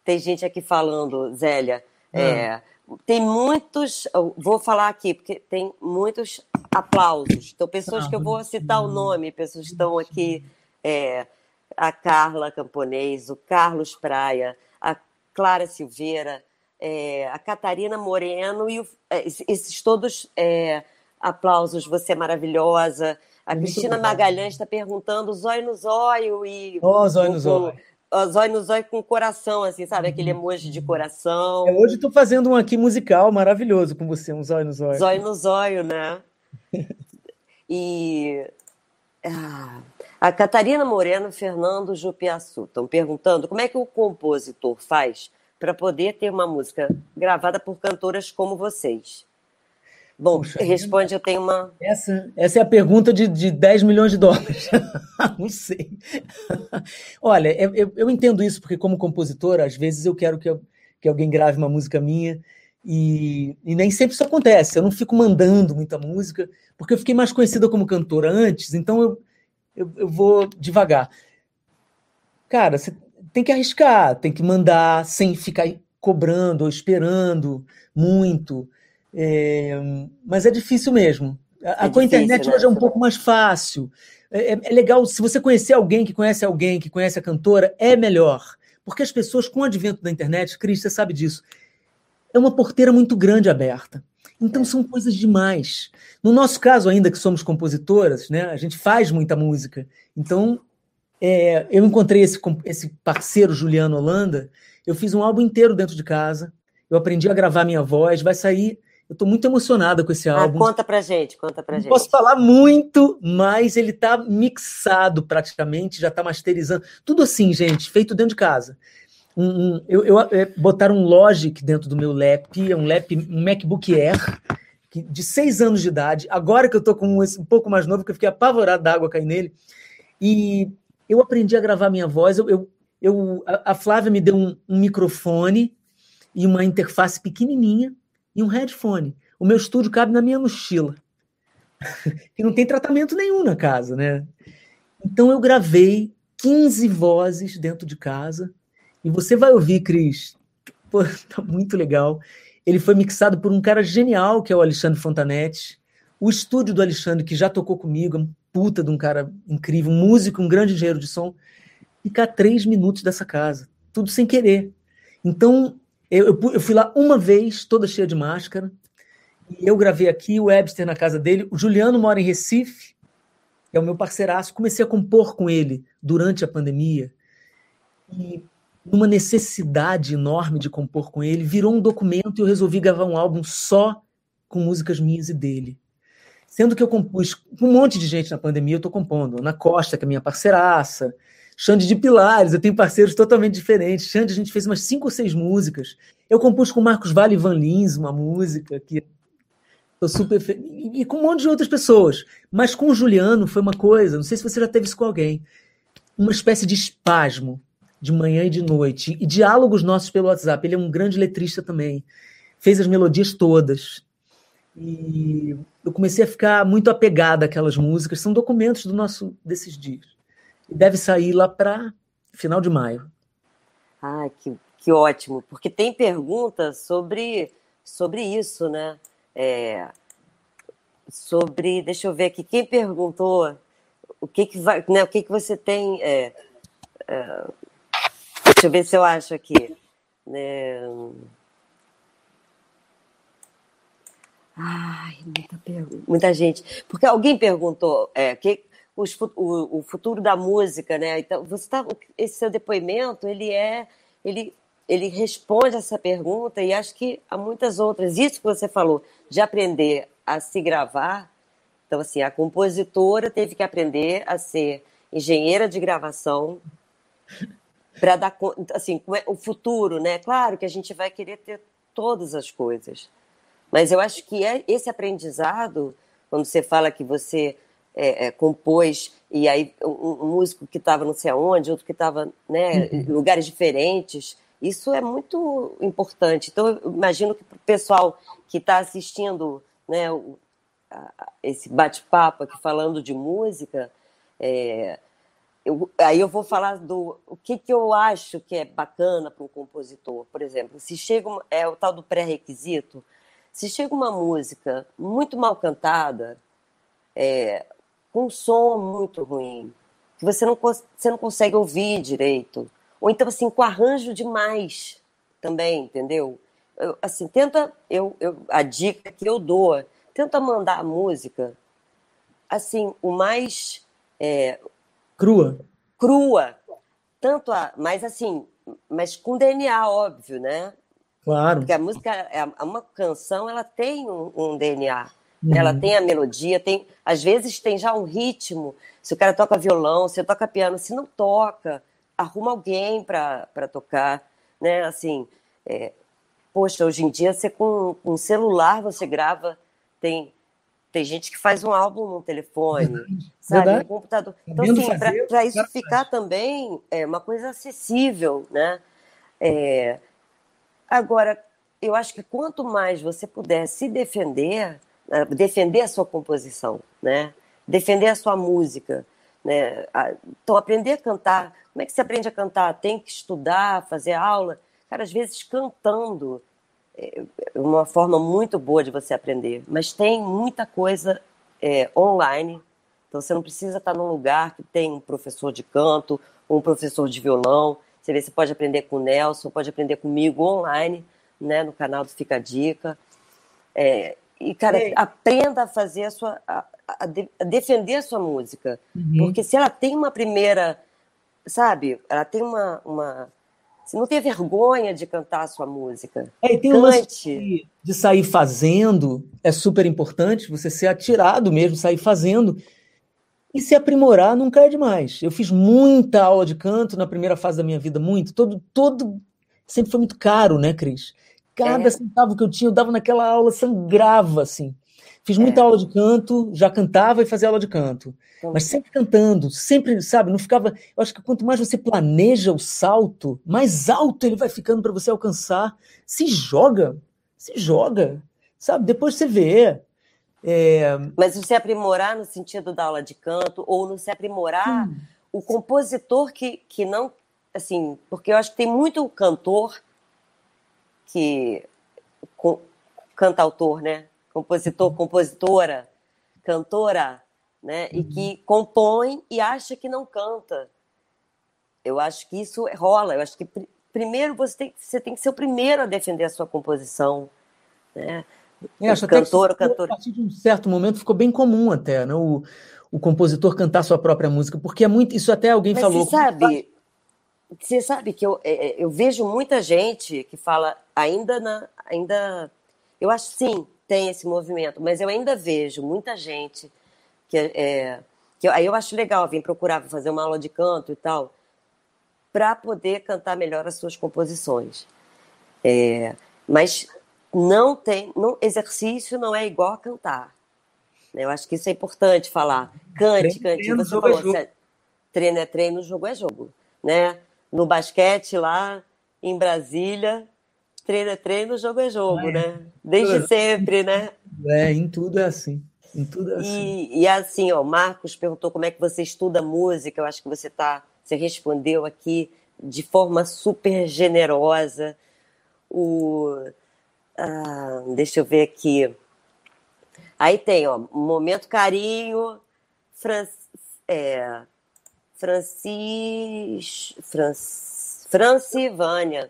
tem gente aqui falando, Zélia. É. É, tem muitos. Vou falar aqui, porque tem muitos aplausos. Então, pessoas que eu vou citar o nome, pessoas que estão aqui. É, a Carla Camponês, o Carlos Praia, a Clara Silveira, é, a Catarina Moreno e o, é, esses todos é, aplausos. Você é maravilhosa. A Muito Cristina Magalhães está perguntando zóio no zóio e. Oh, zóio no zóio. Zóio no zóio com coração, assim, sabe? Aquele emoji de coração. É, hoje estou fazendo um aqui musical maravilhoso com você, um zóio no zóio. Zóio no zóio, né? E. Ah, a Catarina Moreno Fernando Jupiaçu estão perguntando como é que o compositor faz para poder ter uma música gravada por cantoras como vocês. Bom, Puxa, responde, eu tenho uma. Essa, essa é a pergunta de, de 10 milhões de dólares. não sei. Olha, eu, eu, entendo isso, porque como compositor, às vezes eu quero que, eu, que alguém grave uma música minha, e, e, nem sempre isso acontece. Eu não fico mandando muita música, porque eu fiquei mais conhecida como cantora antes, então eu, eu, eu vou devagar. Cara, você tem que arriscar, tem que mandar sem ficar cobrando ou esperando muito. É, mas é difícil mesmo. É com a internet né? hoje é um pouco mais fácil. É, é, é, legal, se você conhecer alguém que conhece alguém que conhece a cantora, é melhor. Porque as pessoas, com o advento da internet, Cris, você sabe disso, é uma porteira muito grande aberta. Então são coisas demais. No nosso caso, ainda que somos compositoras, né, a gente faz muita música. Então, é, eu encontrei esse, esse parceiro, Juliano Holanda, eu fiz um álbum inteiro dentro de casa, eu aprendi a gravar minha voz, vai sair eu estou muito emocionada com esse ah, álbum. Ah, conta pra gente, conta pra gente. Posso falar muito, mas ele está mixado praticamente, já está masterizando. Tudo assim, gente, feito dentro de casa. Um, um, eu, eu é, botaram um Logic dentro do meu lap, é um lap, um MacBook Air, que, de seis anos de idade. Agora que eu estou com um pouco mais novo, que eu fiquei apavorado da água cair nele. E eu aprendi a gravar minha voz. Eu, eu, eu a, a Flávia me deu um, um microfone e uma interface pequenininha e um headphone. O meu estúdio cabe na minha mochila. e não tem tratamento nenhum na casa, né? Então eu gravei 15 vozes dentro de casa. E você vai ouvir, Cris. Pô, tá muito legal. Ele foi mixado por um cara genial, que é o Alexandre Fontanetti. O estúdio do Alexandre, que já tocou comigo, é um puta de um cara incrível, um músico, um grande engenheiro de som. Fica a três minutos dessa casa. Tudo sem querer. Então, eu, eu, eu, fui lá uma vez, toda cheia de máscara. E eu gravei aqui, o Webster na casa dele. O Juliano mora em Recife, é o meu parceiraço. Comecei a compor com ele durante a pandemia. E numa necessidade enorme de compor com ele, virou um documento e eu resolvi gravar um álbum só com músicas minhas e dele. Sendo que eu compus com um monte de gente na pandemia, eu estou compondo. Ana Costa, que é minha parceiraça, Xande de Pilares, eu tenho parceiros totalmente diferentes. Xande, a gente fez umas cinco ou seis músicas. Eu compus com Marcos Vale e Van Lins uma música que Tô super fe... E com um monte de outras pessoas. Mas com o Juliano foi uma coisa, não sei se você já teve isso com alguém, uma espécie de espasmo de manhã e de noite. E diálogos nossos pelo WhatsApp. Ele é um grande letrista também. Fez as melodias todas. E eu comecei a ficar muito apegada àquelas músicas. São documentos do nosso desses dias. E deve sair lá para final de maio. Ah, que, que ótimo. Porque tem perguntas sobre, sobre isso, né? é, sobre, deixa eu ver aqui, quem perguntou o que que vai, né, o que que você tem, é, é, deixa eu ver se eu acho aqui, né, Ai, muita, muita gente. Porque alguém perguntou é, que os, o, o, futuro da música, né? Então, você tá, esse seu depoimento, ele é, ele ele responde essa pergunta e acho que há muitas outras. Isso que você falou, de aprender a se gravar. Então, assim, a compositora teve que aprender a ser engenheira de gravação para dar assim é o futuro, né? Claro que a gente vai querer ter todas as coisas, mas eu acho que é esse aprendizado, quando você fala que você é, é, compôs e aí um, um músico que estava não sei aonde, outro que estava né, uhum. em lugares diferentes, isso é muito importante. Então, eu imagino que para o pessoal que está assistindo né, o, a, esse bate-papo aqui falando de música, é, eu, aí eu vou falar do o que, que eu acho que é bacana para um compositor. Por exemplo, se chega é o tal do pré-requisito, se chega uma música muito mal cantada, é, com um som muito ruim, que você não, você não consegue ouvir direito, ou então, assim, com arranjo demais também, entendeu? Eu, assim, tenta, eu, eu, a dica que eu dou, tenta mandar a música, assim, o mais... É, crua. Crua. Tanto a... Mas, assim, mas com DNA, óbvio, né? Claro. Porque a música, é, uma canção, ela tem um, um DNA. Uhum. Ela tem a melodia, tem, às vezes tem já um ritmo. Se o cara toca violão, se toca piano, se não toca, arruma alguém para tocar, né? Assim, é, poxa, hoje em dia você com um celular você grava, tem tem gente que faz um álbum no telefone, Verdade. sabe, Verdade. no computador. Então, assim, para isso ficar também é uma coisa acessível, né? É, agora, eu acho que quanto mais você puder se defender, né, defender a sua composição, né? Defender a sua música, né? Então, aprender a cantar como é que se aprende a cantar? Tem que estudar, fazer aula? Cara, às vezes cantando uma forma muito boa de você aprender, mas tem muita coisa é, online, então você não precisa estar num lugar que tem um professor de canto, um professor de violão. Você vê, você pode aprender com o Nelson, pode aprender comigo online, né, no canal do Fica a Dica. É, e, cara, é. aprenda a fazer a sua. A, a, a defender a sua música. Uhum. Porque se ela tem uma primeira sabe? Ela tem uma, uma você não tem vergonha de cantar a sua música. É, e tem um lance de, de, sair fazendo, é super importante, você ser atirado mesmo, sair fazendo. E se aprimorar nunca é demais. Eu fiz muita aula de canto na primeira fase da minha vida, muito. Todo, todo sempre foi muito caro, né, Cris? Cada é. centavo que eu tinha, eu dava naquela aula, sangrava, assim. Fiz muita é. aula de canto, já cantava e fazia aula de canto. Então, mas sempre cantando, sempre, sabe, não ficava. Eu acho que quanto mais você planeja o salto, mais alto ele vai ficando para você alcançar. Se joga, se joga, sabe? Depois você vê. É... Mas se aprimorar no sentido da aula de canto, ou no se aprimorar, hum. o compositor que, que não. Assim, porque eu acho que tem muito cantor que. Com, cantautor, né? Compositor, compositora, cantora, né? E que uhum. compõe e acha que não canta. Eu acho que isso rola. Eu acho que pr primeiro você tem, você tem que ser o primeiro a defender a sua composição, né? É, acho cantor, até que cantor. A partir de um certo momento ficou bem comum até, né? O, o compositor cantar sua própria música, porque é muito. Isso até alguém Mas falou. Você sabe, você sabe que eu, é, é, eu vejo muita gente que fala ainda na, ainda. Eu acho sim tem esse movimento, mas eu ainda vejo muita gente que é, que eu, aí eu acho legal vir procurar fazer uma aula de canto e tal, para poder cantar melhor as suas composições. É, mas não tem, não, exercício não é igual a cantar. Eu acho que isso é importante falar. Cante, cante. Treino, você falou, é jogo. treino é treino, jogo é jogo. Né? No basquete lá em Brasília, treino é treino, jogo é jogo, é. né? Desde sempre, né? É, em tudo é assim. Em tudo é assim. E, e assim, ó, Marcos perguntou como é que você estuda música. Eu acho que você tá, você respondeu aqui de forma super generosa. O, ah, deixa eu ver aqui. Aí tem, ó, momento carinho, Fran, é, Francis, Franc, Francivânia.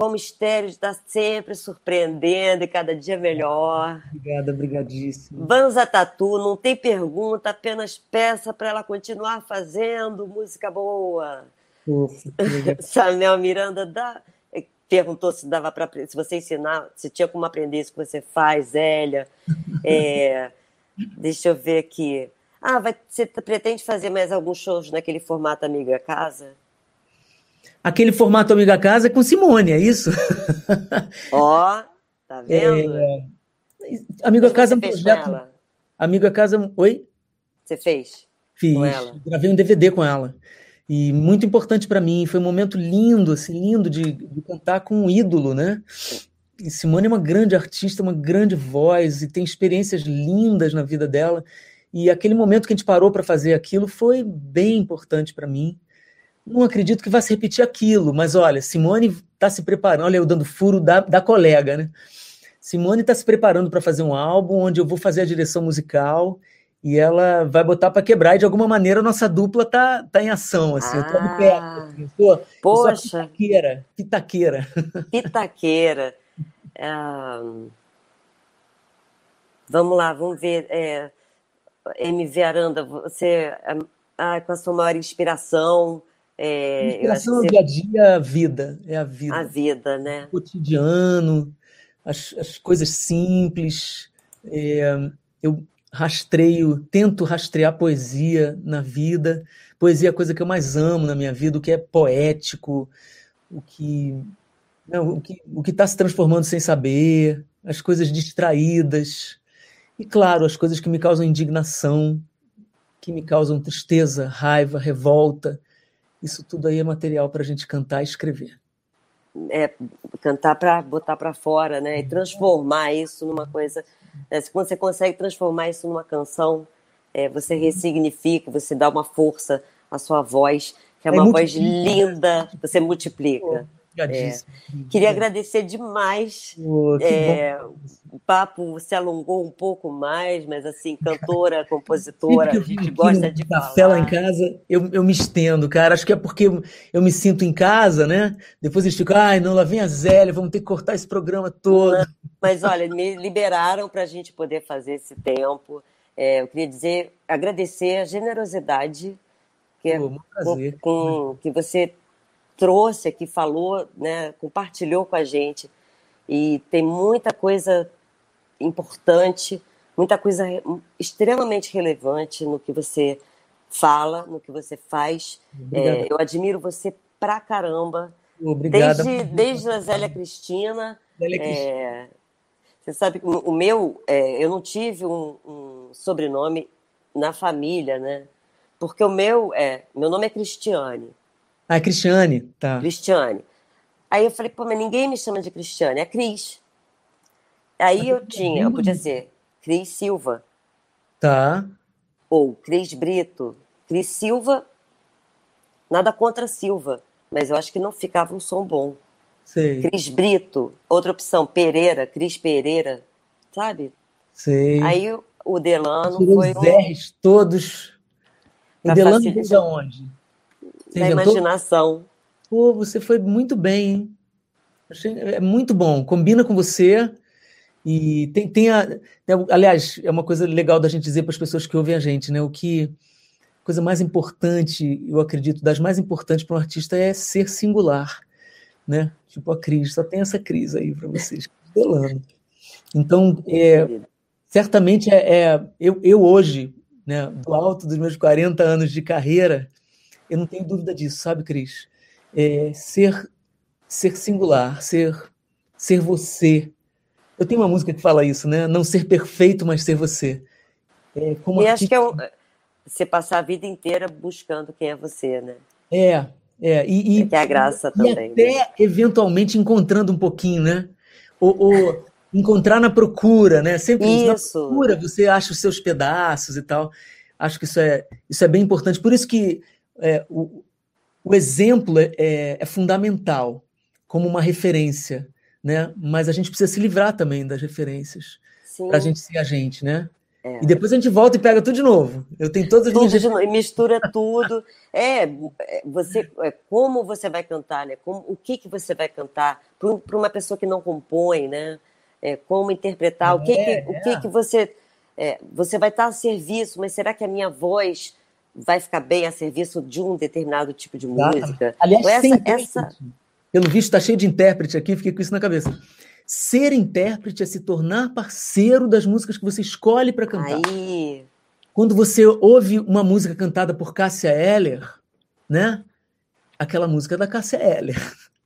Como Estéreo está sempre surpreendendo e cada dia melhor. Obrigada, brigadíssimo. Banza Tatu, não tem pergunta, apenas peça para ela continuar fazendo música boa. Ufa, Samuel Miranda dá, perguntou se dava para se você ensinar, se tinha como aprender isso que você faz, Zélia. É, deixa eu ver aqui. Ah, vai, você pretende fazer mais alguns shows naquele formato Amiga Casa? Aquele formato Amiga Casa é com Simone, é isso? Ó, oh, tá vendo? É... Amiga Casa é um projeto. Amiga Casa. Oi? Você fez? Fiz. Gravei um DVD com ela. E muito importante para mim. Foi um momento lindo, assim, lindo de, de cantar com um ídolo, né? E Simone é uma grande artista, uma grande voz e tem experiências lindas na vida dela. E aquele momento que a gente parou para fazer aquilo foi bem importante para mim não acredito que vai se repetir aquilo, mas olha, Simone está se preparando, olha eu dando furo da, da colega, né? Simone está se preparando para fazer um álbum onde eu vou fazer a direção musical e ela vai botar para quebrar e de alguma maneira a nossa dupla tá, tá em ação, assim, ah, eu tô perto, assim, eu sou, poxa. Eu pitaqueira, pitaqueira. Pitaqueira. Ah, vamos lá, vamos ver, é, MV Aranda, você, ah, com a sua maior inspiração, é, Inspiração no dia a dia, a vida. É a vida. A vida, né? O cotidiano, as, as coisas simples. É, eu rastreio, tento rastrear poesia na vida. Poesia é a coisa que eu mais amo na minha vida, o que é poético, o que não, o que o está se transformando sem saber, as coisas distraídas. E, claro, as coisas que me causam indignação, que me causam tristeza, raiva, revolta, isso tudo aí é material para a gente cantar e escrever. É, cantar para botar para fora, né? E transformar isso numa coisa. Né? Quando você consegue transformar isso numa canção, é, você ressignifica, você dá uma força à sua voz, que é uma voz linda, você multiplica. É. Queria agradecer demais. Oh, é, o papo se alongou um pouco mais, mas assim, cantora, compositora, a gente gosta de café falar. lá em casa, eu, eu me estendo, cara. Acho que é porque eu, eu me sinto em casa, né? Depois eles ficam, ai, não, lá vem a Zélia, vamos ter que cortar esse programa todo. Não, mas olha, me liberaram para a gente poder fazer esse tempo. É, eu queria dizer, agradecer a generosidade que, é, com, com, que você trouxe aqui, falou, né, compartilhou com a gente. E tem muita coisa importante, muita coisa extremamente relevante no que você fala, no que você faz. É, eu admiro você pra caramba. Obrigada. Desde, desde a Zélia Cristina. Zélia Cristina. É, você sabe que o meu, é, eu não tive um, um, sobrenome na família, né? Porque o meu é, meu nome é Cristiane. Ah, é Cristiane, tá. Cristiane. Aí eu falei, pô, mas ninguém me chama de Cristiane, é Cris. Aí eu tinha, eu podia ser Cris Silva. Tá. Ou Cris Brito. Cris Silva, nada contra Silva, mas eu acho que não ficava um som bom. Sei. Cris Brito, outra opção, Pereira, Cris Pereira, sabe? Sei. Aí o Delano Tirou foi os um... R's todos. O Delano veio de onde? Você da inventou? imaginação. Pô, você foi muito bem, hein? Achei, é muito bom, combina com você. E tem, tem a. aliás, é uma coisa legal da gente dizer para as pessoas que ouvem a gente, né? O que. A coisa mais importante, eu acredito, das mais importantes para um artista é ser singular, né? Tipo a Cris, só tem essa Cris aí para vocês. Então, é, certamente é, é, eu, eu hoje, né, do alto dos meus 40 anos de carreira, eu não tenho dúvida disso, sabe, Cris? é, ser ser singular, ser ser você. Eu tenho uma música que fala isso, né? Não ser perfeito, mas ser você. É, como e acho que é o, você passar a vida inteira buscando quem é você, né? É, é. E, e que é a graça e também. até né? eventualmente encontrando um pouquinho, né? Ou, ou encontrar na procura, né? Sempre isso. na procura você acha os seus pedaços e tal. Acho que isso é, isso é bem importante. Por isso que é, o, o exemplo é, é, é fundamental como uma referência, né? Mas a gente precisa se livrar também das referências para a gente ser a gente, né? É. E depois a gente volta e pega tudo de novo. Eu tenho todas as tudo minhas... de mistura tudo. É, é, você, é, como você vai cantar, né? Como, o que que você vai cantar para uma pessoa que não compõe, né? É, como interpretar? o que que, o que é. que você é, você vai estar a serviço? Mas será que a minha voz vai ficar bem a serviço de um determinado tipo de música? Aliás, essa, essa... pelo visto está cheio de intérprete aqui. Fiquei com isso na cabeça. Ser intérprete é se tornar parceiro das músicas que você escolhe para cantar. Aí. Quando você ouve uma música cantada por Cássia Eller, né? Aquela música da Cássia Eller,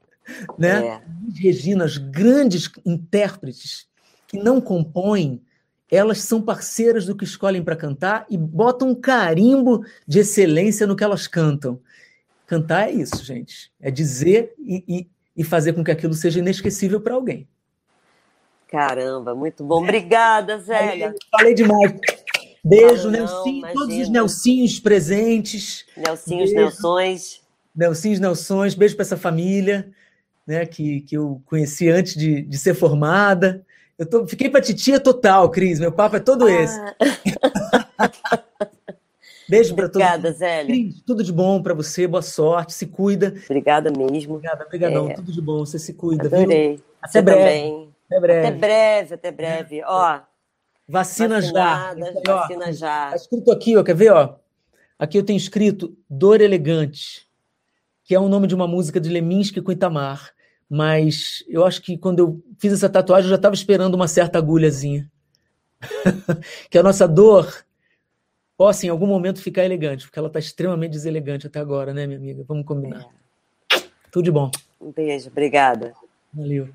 né? É. Regina, as grandes intérpretes que não compõem, elas são parceiras do que escolhem para cantar e botam um carimbo de excelência no que elas cantam. Cantar é isso, gente. É dizer e, e, e fazer com que aquilo seja inesquecível para alguém. Caramba, muito bom. Obrigada, Zélia. Falei demais. Beijo, Nelsinho, todos os Nelsinhos presentes. Nelsinhos, Beijo. Nelsões. Nelsinhos, Nelsões. Beijo para essa família, né, que, que eu conheci antes de, de ser formada. Eu tô, fiquei para titia total, Cris. Meu papo é todo ah. esse. Beijo para todos. Obrigada, Zélia. Cris, tudo de bom para você, boa sorte, se cuida. Obrigada mesmo. Obrigada, obrigadão, é. tudo de bom, você se cuida, Adorei. Viu? Até você breve. Também. Até breve. Até breve, até breve. Ó, vacina já. Vacina já. Tá escrito aqui, ó, quer ver, ó? Aqui eu tenho escrito Dor Elegante, que é o nome de uma música de Leminski com Itamar. Mas eu acho que quando eu fiz essa tatuagem, eu já estava esperando uma certa agulhazinha. que a nossa dor possa em algum momento ficar elegante, porque ela está extremamente deselegante até agora, né, minha amiga? Vamos combinar. É. Tudo de bom. Um beijo, obrigada. Valeu.